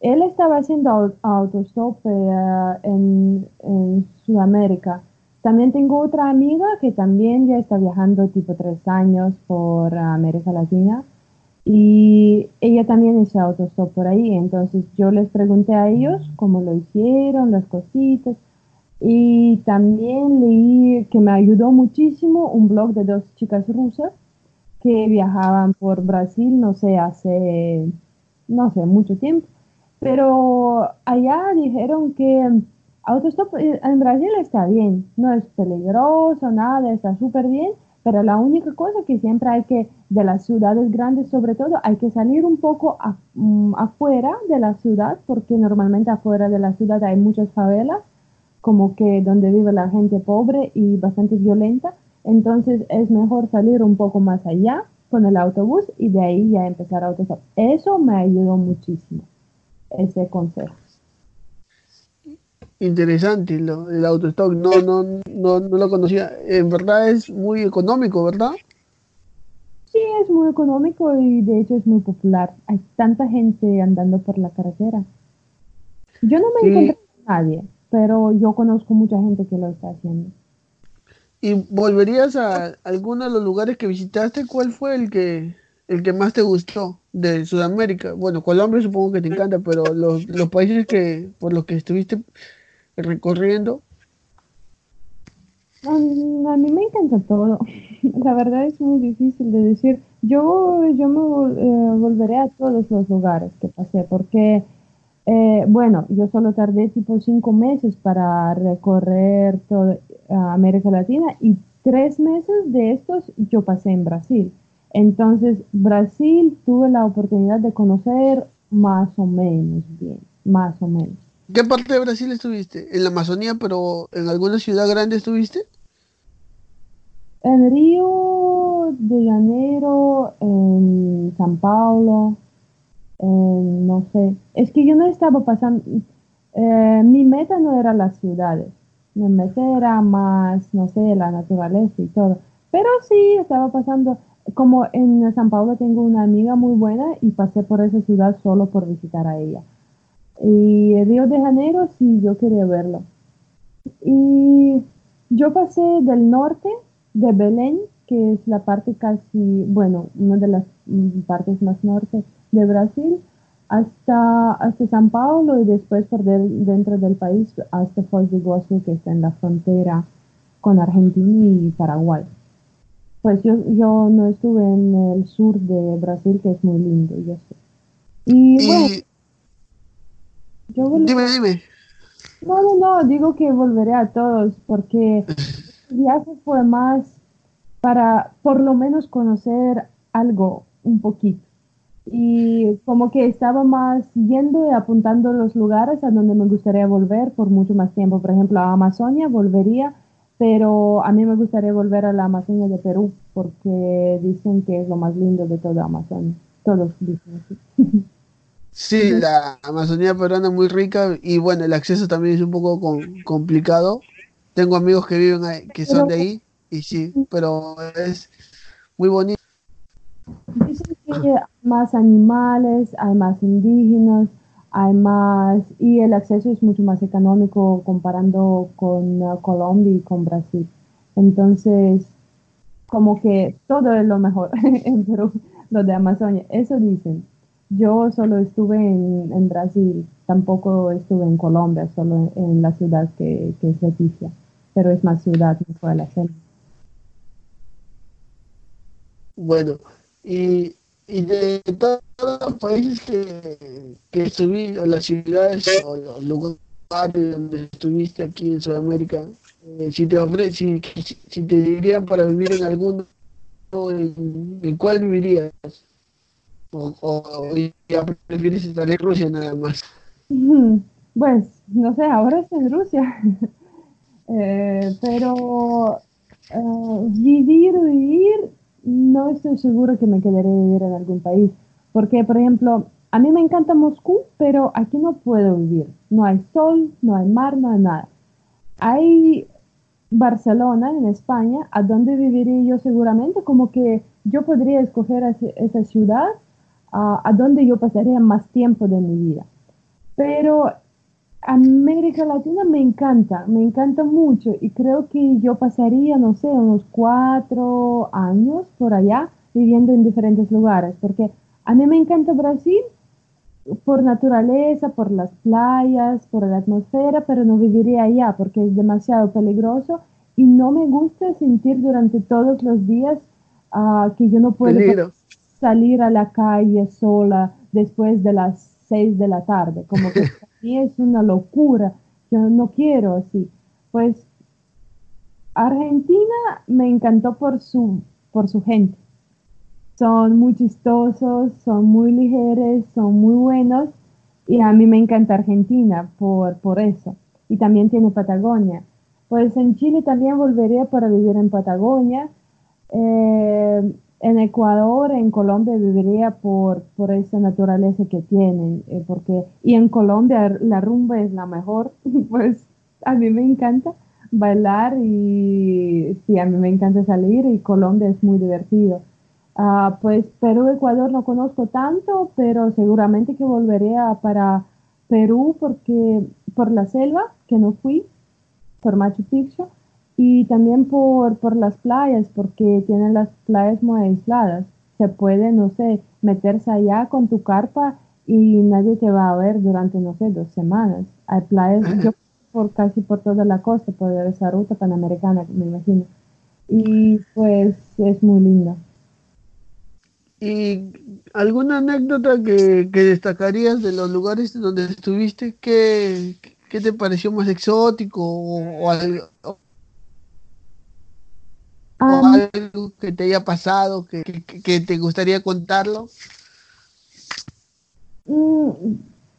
Él estaba haciendo autostop eh, en, en Sudamérica también tengo otra amiga que también ya está viajando tipo tres años por América Latina y ella también hizo autostop por ahí. Entonces yo les pregunté a ellos cómo lo hicieron, las cositas. Y también leí que me ayudó muchísimo un blog de dos chicas rusas que viajaban por Brasil, no sé, hace, no sé, mucho tiempo. Pero allá dijeron que Autostop eh, en Brasil está bien, no es peligroso, nada, está súper bien, pero la única cosa que siempre hay que, de las ciudades grandes sobre todo, hay que salir un poco mm, afuera de la ciudad, porque normalmente afuera de la ciudad hay muchas favelas, como que donde vive la gente pobre y bastante violenta, entonces es mejor salir un poco más allá con el autobús y de ahí ya empezar a autostop. Eso me ayudó muchísimo, ese consejo. Interesante lo, el autostock, no, no, no, no lo conocía. En verdad es muy económico, ¿verdad? Sí, es muy económico y de hecho es muy popular. Hay tanta gente andando por la carretera. Yo no me encontré con nadie, pero yo conozco mucha gente que lo está haciendo. ¿Y volverías a alguno de los lugares que visitaste? ¿Cuál fue el que, el que más te gustó de Sudamérica? Bueno, Colombia supongo que te encanta, pero los, los países que por los que estuviste recorriendo? A, mí me encanta todo. La verdad es muy difícil de decir. Yo, yo me eh, volveré a todos los lugares que pasé porque, eh, bueno, yo solo tardé tipo cinco meses para recorrer toda América Latina y tres meses de estos yo pasé en Brasil. Entonces, Brasil tuve la oportunidad de conocer más o menos bien, más o menos. ¿Qué parte de Brasil estuviste? ¿En la Amazonía, pero en alguna ciudad grande estuviste? En Río de Janeiro, en San Paulo, no sé. Es que yo no estaba pasando, eh, mi meta no era las ciudades, mi meta era más, no sé, la naturaleza y todo. Pero sí, estaba pasando, como en San Paulo tengo una amiga muy buena y pasé por esa ciudad solo por visitar a ella. Y Río de Janeiro sí, yo quería verlo. Y yo pasé del norte de Belén, que es la parte casi, bueno, una de las mm, partes más norte de Brasil, hasta, hasta San Paulo y después por dentro del país hasta Foz de Iguazú, que está en la frontera con Argentina y Paraguay. Pues yo, yo no estuve en el sur de Brasil, que es muy lindo, yo sé. Y, bueno, yo dime, dime. No, no, no, digo que volveré a todos porque el viaje fue más para por lo menos conocer algo un poquito y como que estaba más yendo y apuntando los lugares a donde me gustaría volver por mucho más tiempo. Por ejemplo, a Amazonia volvería, pero a mí me gustaría volver a la Amazonia de Perú porque dicen que es lo más lindo de toda Amazonia. Todos dicen así. Sí, la Amazonía peruana es muy rica y bueno, el acceso también es un poco complicado. Tengo amigos que viven ahí, que son de ahí y sí, pero es muy bonito. Dicen que hay más animales, hay más indígenas, hay más, y el acceso es mucho más económico comparando con uh, Colombia y con Brasil. Entonces, como que todo es lo mejor en Perú, lo de Amazonia, eso dicen. Yo solo estuve en, Brasil, tampoco estuve en Colombia, solo en, la ciudad que, es Leticia, pero es más ciudad, no fue la selva. Bueno, y, y de todos los países que, que estuviste, o las ciudades o los lugares donde estuviste aquí en Sudamérica, eh, si te ofrece, si, te dirían para vivir en alguno, ¿en, cuál vivirías? O, prefieres estar en Rusia nada más. Pues, no sé, ahora estoy en Rusia. eh, pero uh, vivir, vivir, no estoy seguro que me quedaré vivir en algún país. Porque, por ejemplo, a mí me encanta Moscú, pero aquí no puedo vivir. No hay sol, no hay mar, no hay nada. Hay Barcelona, en España, a donde viviría yo seguramente, como que yo podría escoger esa ciudad a donde yo pasaría más tiempo de mi vida. Pero América Latina me encanta, me encanta mucho y creo que yo pasaría, no sé, unos cuatro años por allá viviendo en diferentes lugares, porque a mí me encanta Brasil por naturaleza, por las playas, por la atmósfera, pero no viviría allá porque es demasiado peligroso y no me gusta sentir durante todos los días ah, que yo no puedo salir a la calle sola después de las seis de la tarde, como que es una locura, yo no quiero así. Pues Argentina me encantó por su, por su gente. Son muy chistosos, son muy ligeros, son muy buenos y a mí me encanta Argentina por, por eso. Y también tiene Patagonia. Pues en Chile también volvería para vivir en Patagonia. Eh, en Ecuador, en Colombia viviría por, por esa naturaleza que tienen, eh, porque, y en Colombia la rumba es la mejor, pues a mí me encanta bailar y sí, a mí me encanta salir y Colombia es muy divertido. Ah, pues Perú, Ecuador no conozco tanto, pero seguramente que volvería para Perú porque por la selva, que no fui, por Machu Picchu, y también por, por las playas, porque tienen las playas muy aisladas. Se puede, no sé, meterse allá con tu carpa y nadie te va a ver durante, no sé, dos semanas. Hay playas, yo por casi por toda la costa, por esa ruta panamericana, me imagino. Y pues es muy linda. ¿Y alguna anécdota que, que destacarías de los lugares donde estuviste? ¿Qué, qué te pareció más exótico o, o, Um, algo que te haya pasado, que, que, te gustaría contarlo. Mm,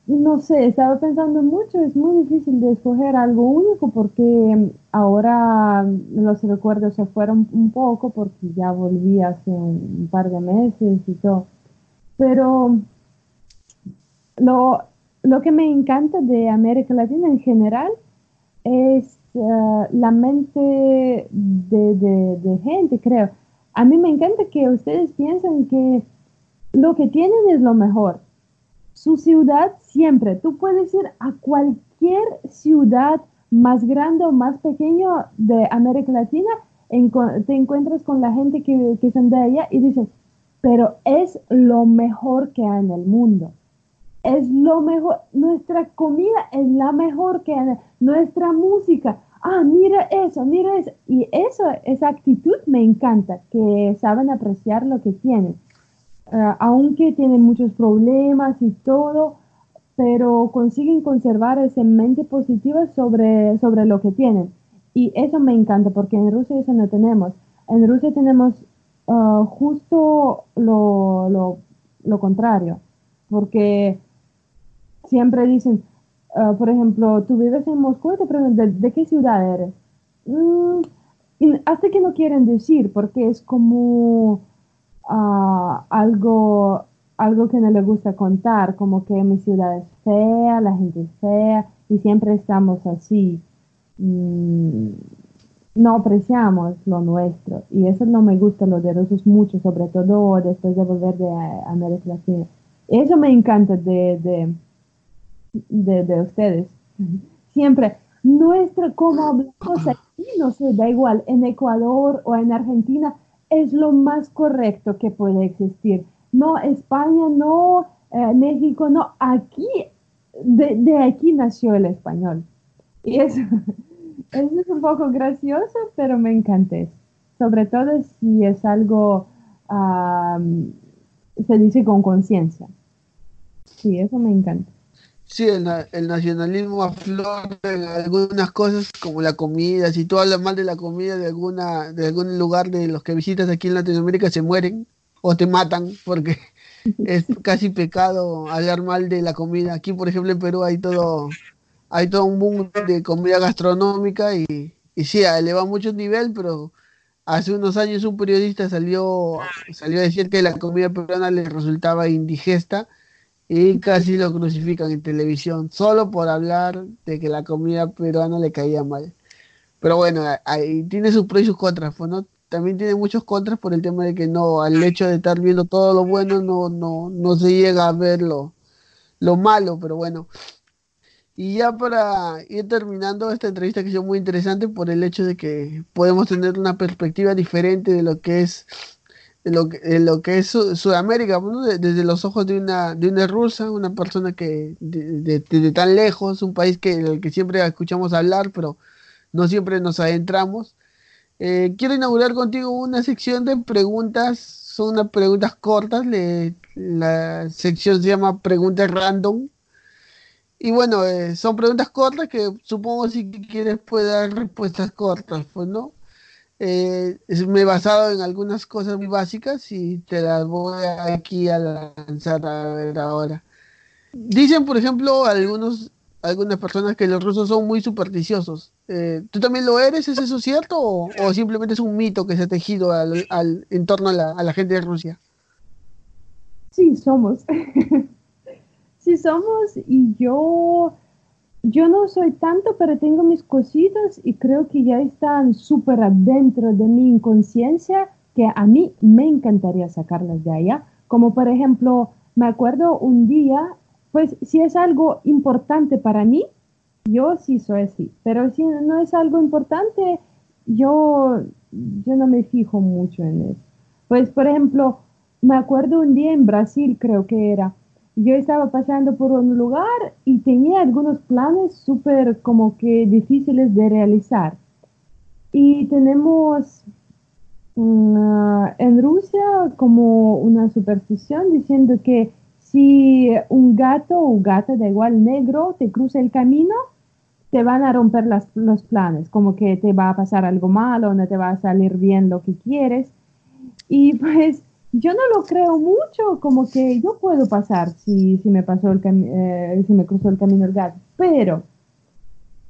no sé, estaba pensando mucho, es muy difícil de escoger algo único porque ahora los recuerdos se fueron un poco porque ya volví hace un par de meses y todo. Pero lo, lo que me encanta de América Latina en general es eh, la mente de, gente, creo. A mí me encanta que ustedes piensen que lo que tienen es lo mejor. Su ciudad siempre, tú puedes ir a cualquier ciudad más grande o más pequeño de América Latina, te encuentras con la gente que, que son de allá y dices, pero es lo mejor que hay en el mundo es lo mejor, nuestra comida es la mejor que hay, nuestra música, ah, mira eso, mira eso. Y eso, esa actitud me encanta, que saben apreciar lo que tienen. Ah, aunque tienen muchos problemas y todo, pero consiguen conservar esa mente positiva sobre, sobre lo que tienen. Y eso me encanta, porque en Rusia eso no tenemos. En Rusia tenemos ah, justo lo, lo, lo contrario, porque siempre dicen, Ah, por ejemplo, tú vives en Moscú y te preguntan, ¿de, qué ciudad eres? Mm, hasta que no quieren decir, porque es como ah, algo, algo que no le gusta contar, como que mi ciudad es fea, la gente es fea, y siempre estamos así. Mm, no apreciamos lo nuestro, y eso no me gusta lo de rusos mucho, sobre todo después de volver de América Latina. Eso me encanta de de, ustedes. Siempre, nuestra, como hablamos aquí, no sé, da igual, en Ecuador o en Argentina, es lo más correcto que puede existir. No España, no eh, México, no, aquí, de, aquí nació el español. Y eso, eso es un poco gracioso, pero me encanta Sobre todo si es algo, se dice con conciencia. Sí, eso me encanta. Sí, el, el, nacionalismo aflora en algunas cosas como la comida. Si tú hablas mal de la comida de alguna de algún lugar de los que visitas aquí en Latinoamérica, se mueren o te matan porque es casi pecado hablar mal de la comida. Aquí, por ejemplo, en Perú hay todo hay todo un boom de comida gastronómica y, y sí, eleva mucho el nivel, pero hace unos años un periodista salió salió a decir que la comida peruana le resultaba indigesta y casi lo crucifican en televisión solo por hablar de que la comida peruana le caía mal. Pero bueno, ahí tiene sus pros y sus contras, pues, ¿no? También tiene muchos contras por el tema de que no, al hecho de estar viendo todo lo bueno, no, no, no se llega a ver lo, lo malo, pero bueno. Y ya para ir terminando esta entrevista que es muy interesante por el hecho de que podemos tener una perspectiva diferente de lo que es lo que, lo que es Sudamérica, desde los ojos de una, de una rusa, una persona que de, tan lejos, un país que el que siempre escuchamos hablar, pero no siempre nos adentramos. Eh, quiero inaugurar contigo una sección de preguntas, son unas preguntas cortas, la sección se llama Preguntas Random. Y bueno, eh, son preguntas cortas que supongo si quieres puedes dar respuestas cortas, pues no. Eh, me he basado en algunas cosas muy básicas y te las voy aquí a lanzar a ver ahora. Dicen, por ejemplo, algunos, algunas personas que los rusos son muy supersticiosos. Eh, ¿Tú también lo eres? ¿Es eso cierto? O, simplemente es un mito que se ha tejido al, al en torno a la, a la gente de Rusia? Sí, somos. sí, somos. Y yo yo no soy tanto, pero tengo mis cositas y creo que ya están súper adentro de mi inconsciencia que a mí me encantaría sacarlas de allá. Como por ejemplo, me acuerdo un día, pues si es algo importante para mí, yo sí soy así, pero si no es algo importante, yo, yo no me fijo mucho en eso. Pues por ejemplo, me acuerdo un día en Brasil, creo que era, yo estaba pasando por un lugar y tenía algunos planes súper como que difíciles de realizar. Y tenemos mm, en Rusia como una superstición diciendo que si un gato o gata, da igual, negro, te cruza el camino, te van a romper los planes, como que te va a pasar algo malo, no te va a salir bien lo que quieres. Y pues yo no lo creo mucho, como que yo puedo pasar si, si me pasó el eh, si me cruzó el camino el gato, pero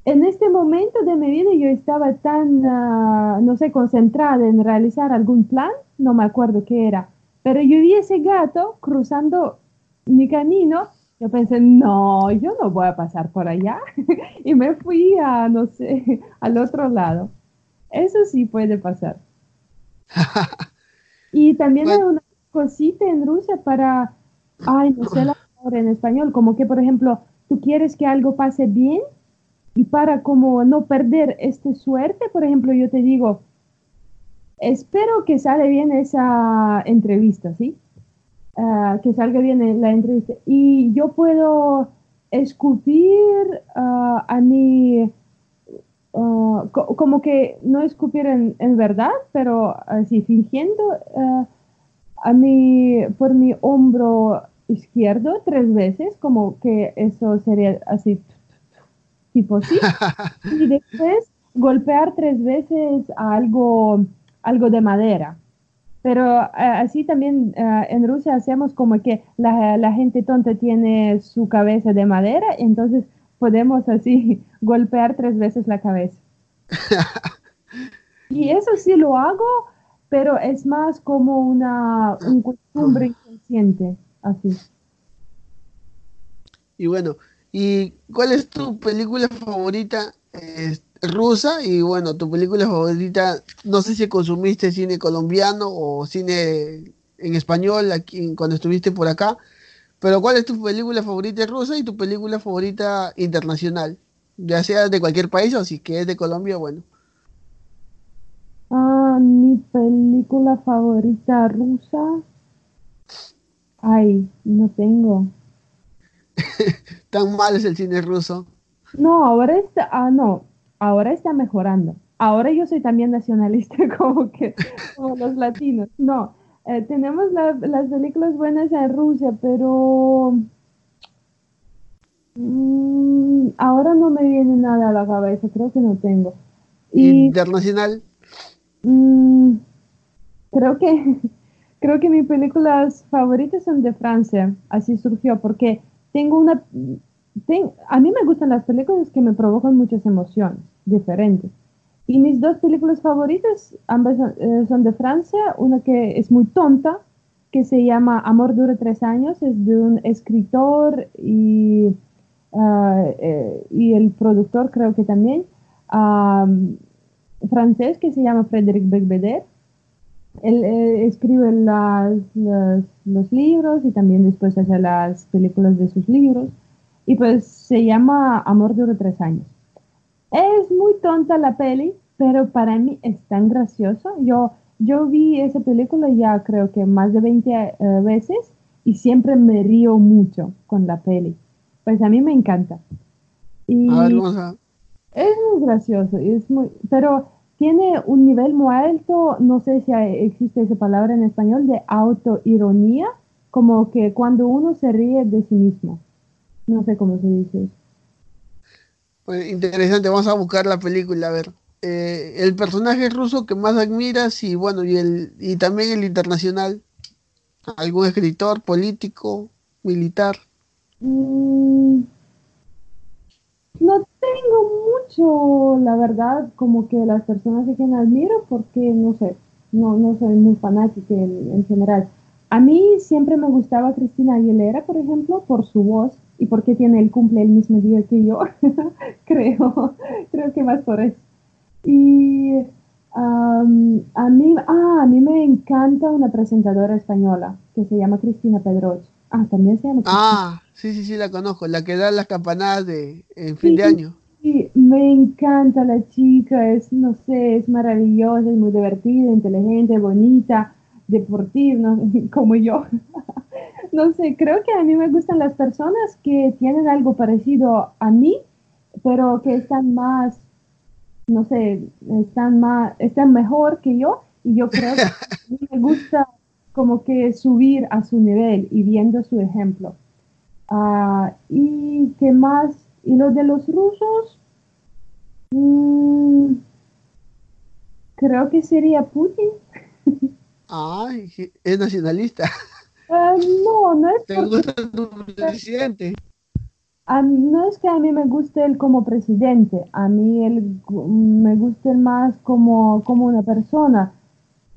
en este momento de mi vida yo estaba tan, ah, no sé, concentrada en realizar algún plan, no me acuerdo qué era, pero yo vi ese gato cruzando mi camino, yo pensé, no, yo no voy a pasar por allá, y me fui a, no sé, al otro lado. Eso sí puede pasar. y también hay una cosita en Rusia para, ay, no sé la palabra en español, como que, por ejemplo, tú quieres que algo pase bien, y para como no perder esta suerte, por ejemplo, yo te digo, espero que salga bien esa entrevista, ¿sí? Ah, que salga bien la entrevista. Y yo puedo escupir ah, a mi, ah, como que no escupir en, en verdad, pero así fingiendo a mi, por mi hombro izquierdo tres veces, como que eso sería así tipo sí, y después golpear tres veces a algo, algo de madera. Pero eh, así también eh, en Rusia hacemos como que la, la, gente tonta tiene su cabeza de madera, entonces podemos así golpear tres veces la cabeza. y eso sí lo hago, pero es más como una un costumbre inconsciente, así. Y bueno, ¿Y cuál es tu película favorita rusa? Y bueno, tu película favorita, no sé si consumiste cine colombiano o cine en español aquí, cuando estuviste por acá, pero ¿cuál es tu película favorita rusa y tu película favorita internacional? Ya sea de cualquier país o si que es de Colombia, bueno. Ah, mi película favorita rusa. Ay, no tengo. ¿Tan mal es el cine ruso? No, ahora está, ah, no, ahora está mejorando. Ahora yo soy también nacionalista como que como los latinos. No, eh, tenemos las películas buenas en Rusia, pero mm, ahora no me viene nada a la cabeza, creo que no tengo. ¿Internacional? Mm, creo que creo que mis películas favoritas son de Francia, así surgió, porque tengo una... a mí me gustan las películas que me provocan muchas emociones diferentes. Y mis dos películas favoritas, ambas eh, son de Francia, una que es muy tonta, que se llama Amor dura tres años, es de un escritor y, ah, eh, y el productor creo que también, francés, que se llama Frédéric Becbeder. Él eh, escribe los libros y también después hace las películas de sus libros. Y pues se llama Amor de tres años. Es muy tonta la peli, pero para mí es tan gracioso. Yo, yo vi esa película ya creo que más de 20 eh, veces y siempre me río mucho con la peli. Pues a mí me encanta. Y Es muy gracioso, es muy, pero tiene un nivel muy alto, no sé si existe esa palabra en español, de autoironía, como que cuando uno se ríe de sí mismo. No sé cómo se dice pues, interesante, vamos a buscar la película, a ver. Eh, el personaje ruso que más admiras y bueno, y, el, y también el internacional. ¿Algún escritor, político, militar? Mm, no tengo mucho, la verdad, como que las personas a quien admiro, porque no sé, no, no soy muy fanática en, general. A mí siempre me gustaba Cristina Aguilera, por ejemplo, por su voz y porque tiene el cumple el mismo día que yo, creo, creo que más por eso. Y a, mí, ah, a mí me encanta una presentadora española que se llama Cristina Pedroche. Ah, también se llama. Ah, sí, sí, sí, la conozco, la que da las campanadas de en fin de año. Sí, me encanta la chica, es, no sé, es maravillosa, es muy divertida, inteligente, bonita, deportiva, como yo. no sé, creo que a mí me gustan las personas que tienen algo parecido a mí, pero que están más, no sé, están más, están mejor que yo, y yo creo que a mí me gusta como que subir a su nivel y viendo su ejemplo. Ah, y qué más, y lo de los rusos, Mm, creo que sería Putin. Ay, es nacionalista. Ah, no, no es ¿Te gusta tu presidente? no es que a mí me guste él como presidente, a mí él me gusta más como, como una persona.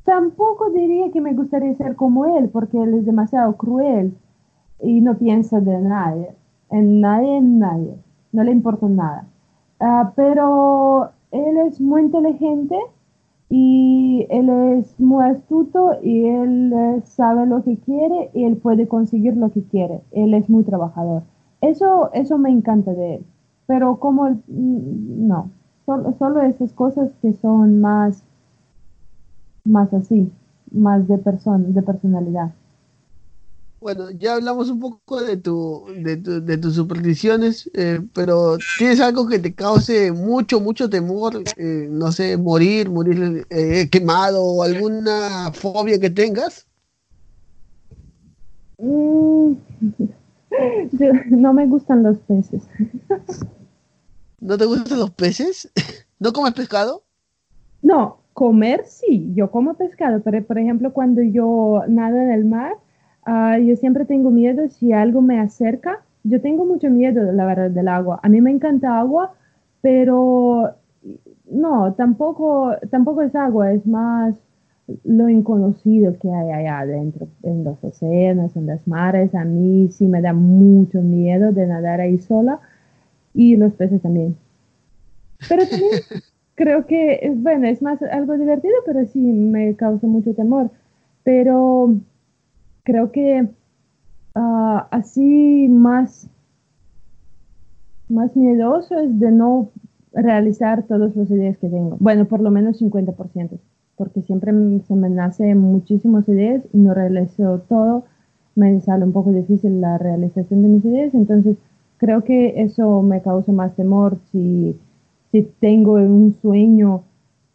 Tampoco diría que me gustaría ser como él, porque él es demasiado cruel y no piensa de nadie, en nadie, en nadie, no le importa nada. Ah, pero él es muy inteligente y él es muy astuto y él eh, sabe lo que quiere y él puede conseguir lo que quiere. Él es muy trabajador. Eso, eso me encanta de él. Pero como, mm, no, solo, solo esas cosas que son más, más así, más de, persona, de personalidad. Bueno, ya hablamos un poco de tu, de, tu, de tus supersticiones, eh, pero ¿tienes algo que te cause mucho, mucho temor? Eh, no sé, morir, morir eh, quemado o alguna fobia que tengas. Mm, no me gustan los peces. ¿No te gustan los peces? ¿No comes pescado? No, comer sí, yo como pescado, pero por ejemplo cuando yo nado en el mar, Ah, yo siempre tengo miedo si algo me acerca. Yo tengo mucho miedo, la verdad, del agua. A mí me encanta agua, pero no, tampoco, tampoco es agua, es más lo inconocido que hay allá adentro, en los océanos, en las mares. A mí sí me da mucho miedo de nadar ahí sola y los peces también. Pero también creo que, bueno, es más algo divertido, pero sí me causa mucho temor. Pero creo que ah, así más, más miedoso es de no realizar todas las ideas que tengo. Bueno, por lo menos 50%, porque siempre se me nace muchísimas ideas y no realizo todo. Me sale un poco difícil la realización de mis ideas, entonces creo que eso me causa más temor si, si tengo un sueño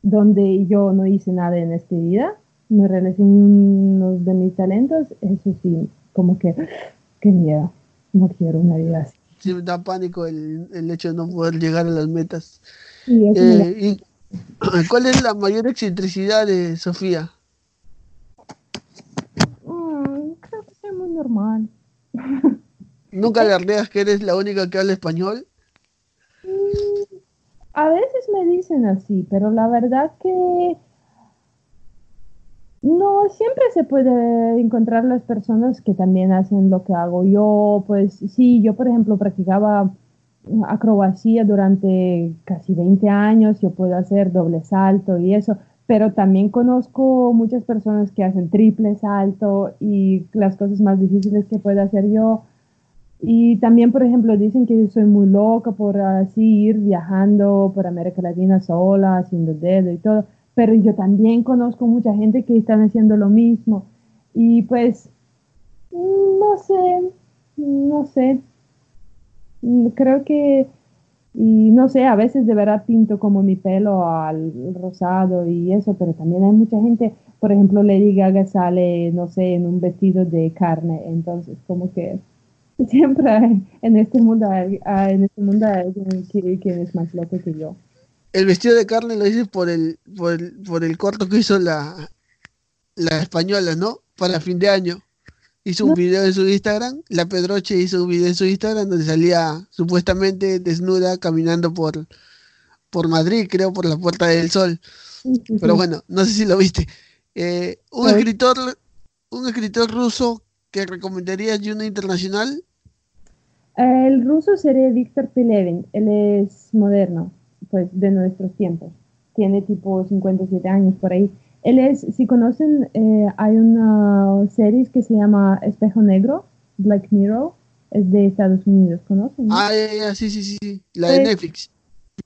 donde yo no hice nada en esta vida me realicé uno de mis talentos, eso sí, como que, qué miedo, no quiero una vida así. Sí, me da pánico el, el hecho de no poder llegar a las metas. Eh, y, ¿Cuál es la mayor excentricidad de Sofía? Mm, creo que soy muy normal. ¿Nunca le arreas que eres la única que habla español? Mm, a veces me dicen así, pero la verdad que no, siempre se puede encontrar las personas que también hacen lo que hago. Yo, pues sí, yo por ejemplo practicaba acrobacia durante casi 20 años, yo puedo hacer doble salto y eso, pero también conozco muchas personas que hacen triple salto y las cosas más difíciles que puedo hacer yo. Y también, por ejemplo, dicen que soy muy loca por así ir viajando por América Latina sola, haciendo dedo y todo pero yo también conozco mucha gente que están haciendo lo mismo. Y pues, no sé, no sé. Creo que, y no sé, a veces de verdad pinto como mi pelo al rosado y eso, pero también hay mucha gente, por ejemplo, Lady Gaga sale, no sé, en un vestido de carne, entonces como que siempre en este mundo hay, en este mundo hay alguien que es más loco que yo el vestido de carne lo hice por el, por el, por el corto que hizo la, la española, ¿no? Para fin de año. Hizo un video en su Instagram, la Pedroche hizo un video en su Instagram donde salía supuestamente desnuda caminando por, por Madrid, creo, por la Puerta del Sol. Pero bueno, no sé si lo viste. Eh, un escritor, un escritor ruso que recomendarías una internacional. El ruso sería Víctor Pelevin, él es moderno pues de nuestros tiempos. Tiene tipo 57 años por ahí. Él es, si conocen, eh, hay una serie que se llama Espejo Negro, Black Mirror, es de Estados Unidos, ¿conocen? Ah, sí, sí, sí, la de pues, Netflix.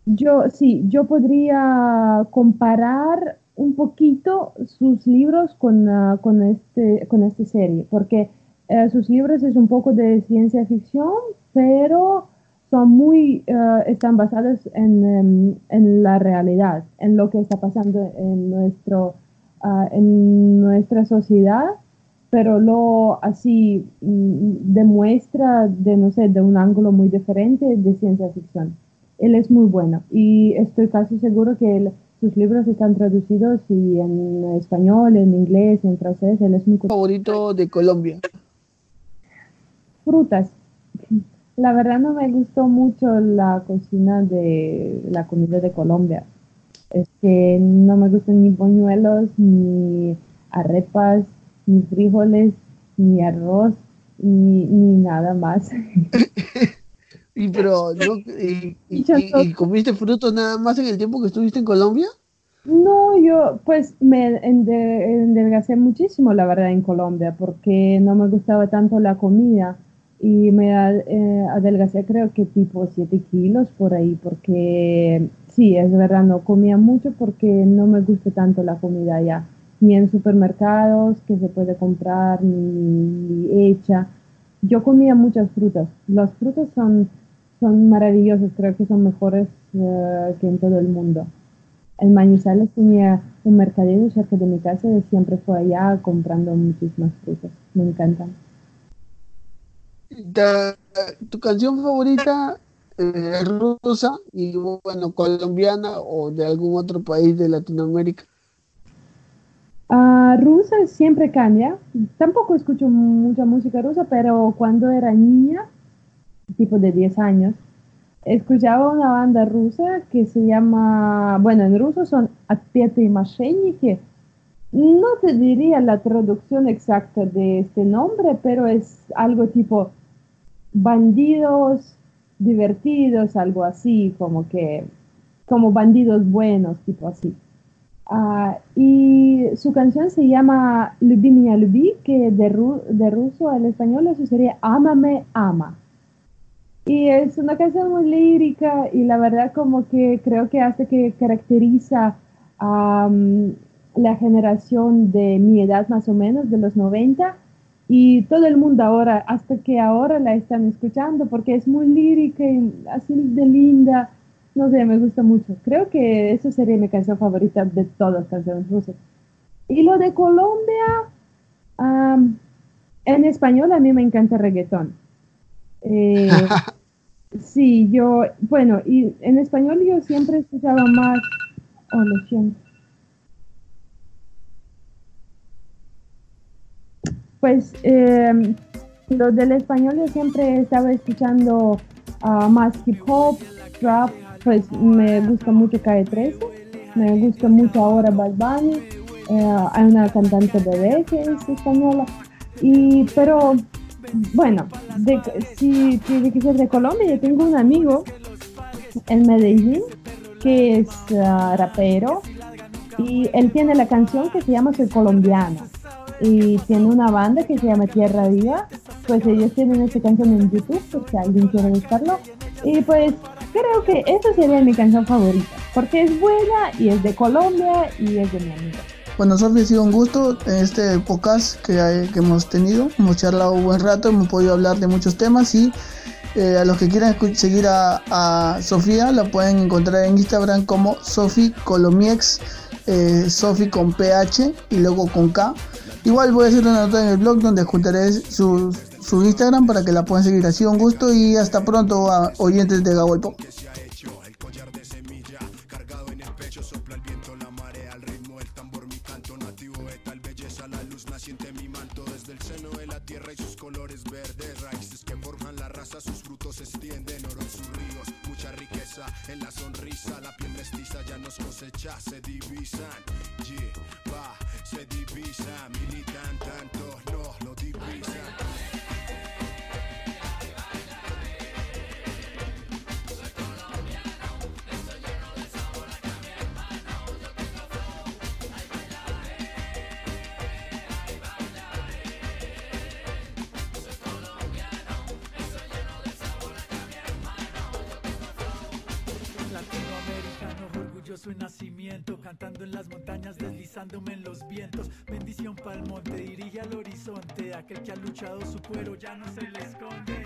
Yo, sí, yo podría comparar un poquito sus libros con, uh, con, este, con esta serie, porque uh, sus libros es un poco de ciencia ficción, pero son muy, uh, están basadas en, um, en, la realidad, en lo que está pasando en, nuestro, uh, en nuestra sociedad, pero lo así um, demuestra de, no sé, de un ángulo muy diferente de ciencia ficción. él es muy bueno y estoy casi seguro que sus libros están traducidos y en español, en inglés, en francés, él es muy favorito de Colombia. Frutas. La verdad no me gustó mucho la cocina de la comida de Colombia. Es que no me gustan ni boñuelos, ni arepas, ni frijoles, ni arroz, ni, ni nada más. y pero y, comiste frutos nada más en el tiempo que estuviste en Colombia? No, yo pues me endelgacé muchísimo, la verdad, en Colombia, porque no me gustaba tanto la comida y me eh, adelgacé creo que tipo 7 kilos por ahí, porque sí, es verdad, no comía mucho porque no me gusta tanto la comida allá, ni en supermercados que se puede comprar, ni, hecha. Yo comía muchas frutas. Las frutas son, son maravillosas, creo que son mejores eh, que en todo el mundo. En Manizales tenía un mercadillo cerca de mi casa y siempre fue allá comprando muchísimas frutas. Me encantan. ¿Tu canción favorita es rusa y bueno, colombiana o de algún otro país de Latinoamérica? Uh, rusa siempre cambia. Tampoco escucho mucha música rusa, pero cuando era niña, tipo de 10 años, escuchaba una banda rusa que se llama, bueno, en ruso son Atpete y que No te diría la traducción exacta de este nombre, pero es algo tipo bandidos divertidos, algo así, como que, como bandidos buenos, tipo así. Ah, y su canción se llama Lubi mi Lubi, que de, de ruso al español eso sería Ámame, ama. Y es una canción muy lírica y la verdad como que creo que hace que caracteriza a la generación de mi edad más o menos, de los 90, y todo el mundo ahora, hasta que ahora la están escuchando porque es muy lírica y así de linda no sé, me gusta mucho. Creo que esa sería mi canción favorita de todas las canciones rusas. Y lo de Colombia, en español a mí me encanta reggaetón. Eh, sí, yo, bueno, y en español yo siempre escuchaba más, oh, lo siento. Pues eh, lo del español yo siempre estaba escuchando ah, más hip hop, rap, pues me gusta mucho Calle 13, me gusta mucho ahora Bad Bunny, eh, hay una cantante bebé que es española, y, pero bueno, si tiene que ser de Colombia, yo tengo un amigo en Medellín que es ah, rapero y él tiene la canción que se llama Soy Colombiana y tiene una banda que se llama Tierra Viva, pues ellos tienen esta canción en YouTube, por si alguien quiere buscarlo. Y pues creo que esa sería mi canción favorita, porque es buena y es de Colombia y es de mi amiga. Bueno, Sofía, ha sido un gusto en este podcast que, que hemos tenido. Hemos charlado un buen rato, hemos podido hablar de muchos temas y eh, a los que quieran seguir a, Sofía la pueden encontrar en Instagram como Sofi Colomiex, eh, Sofi con PH y luego con K. Igual voy a hacer una nota en el blog donde juntaré su, su Instagram para que la puedan seguir. Ha sido un gusto y hasta pronto a oyentes de Gabolpo. Cantando en las montañas, deslizándome en los vientos. Bendición pa'l monte, dirige al horizonte, aquel que ha luchado su cuero ya no se le esconde.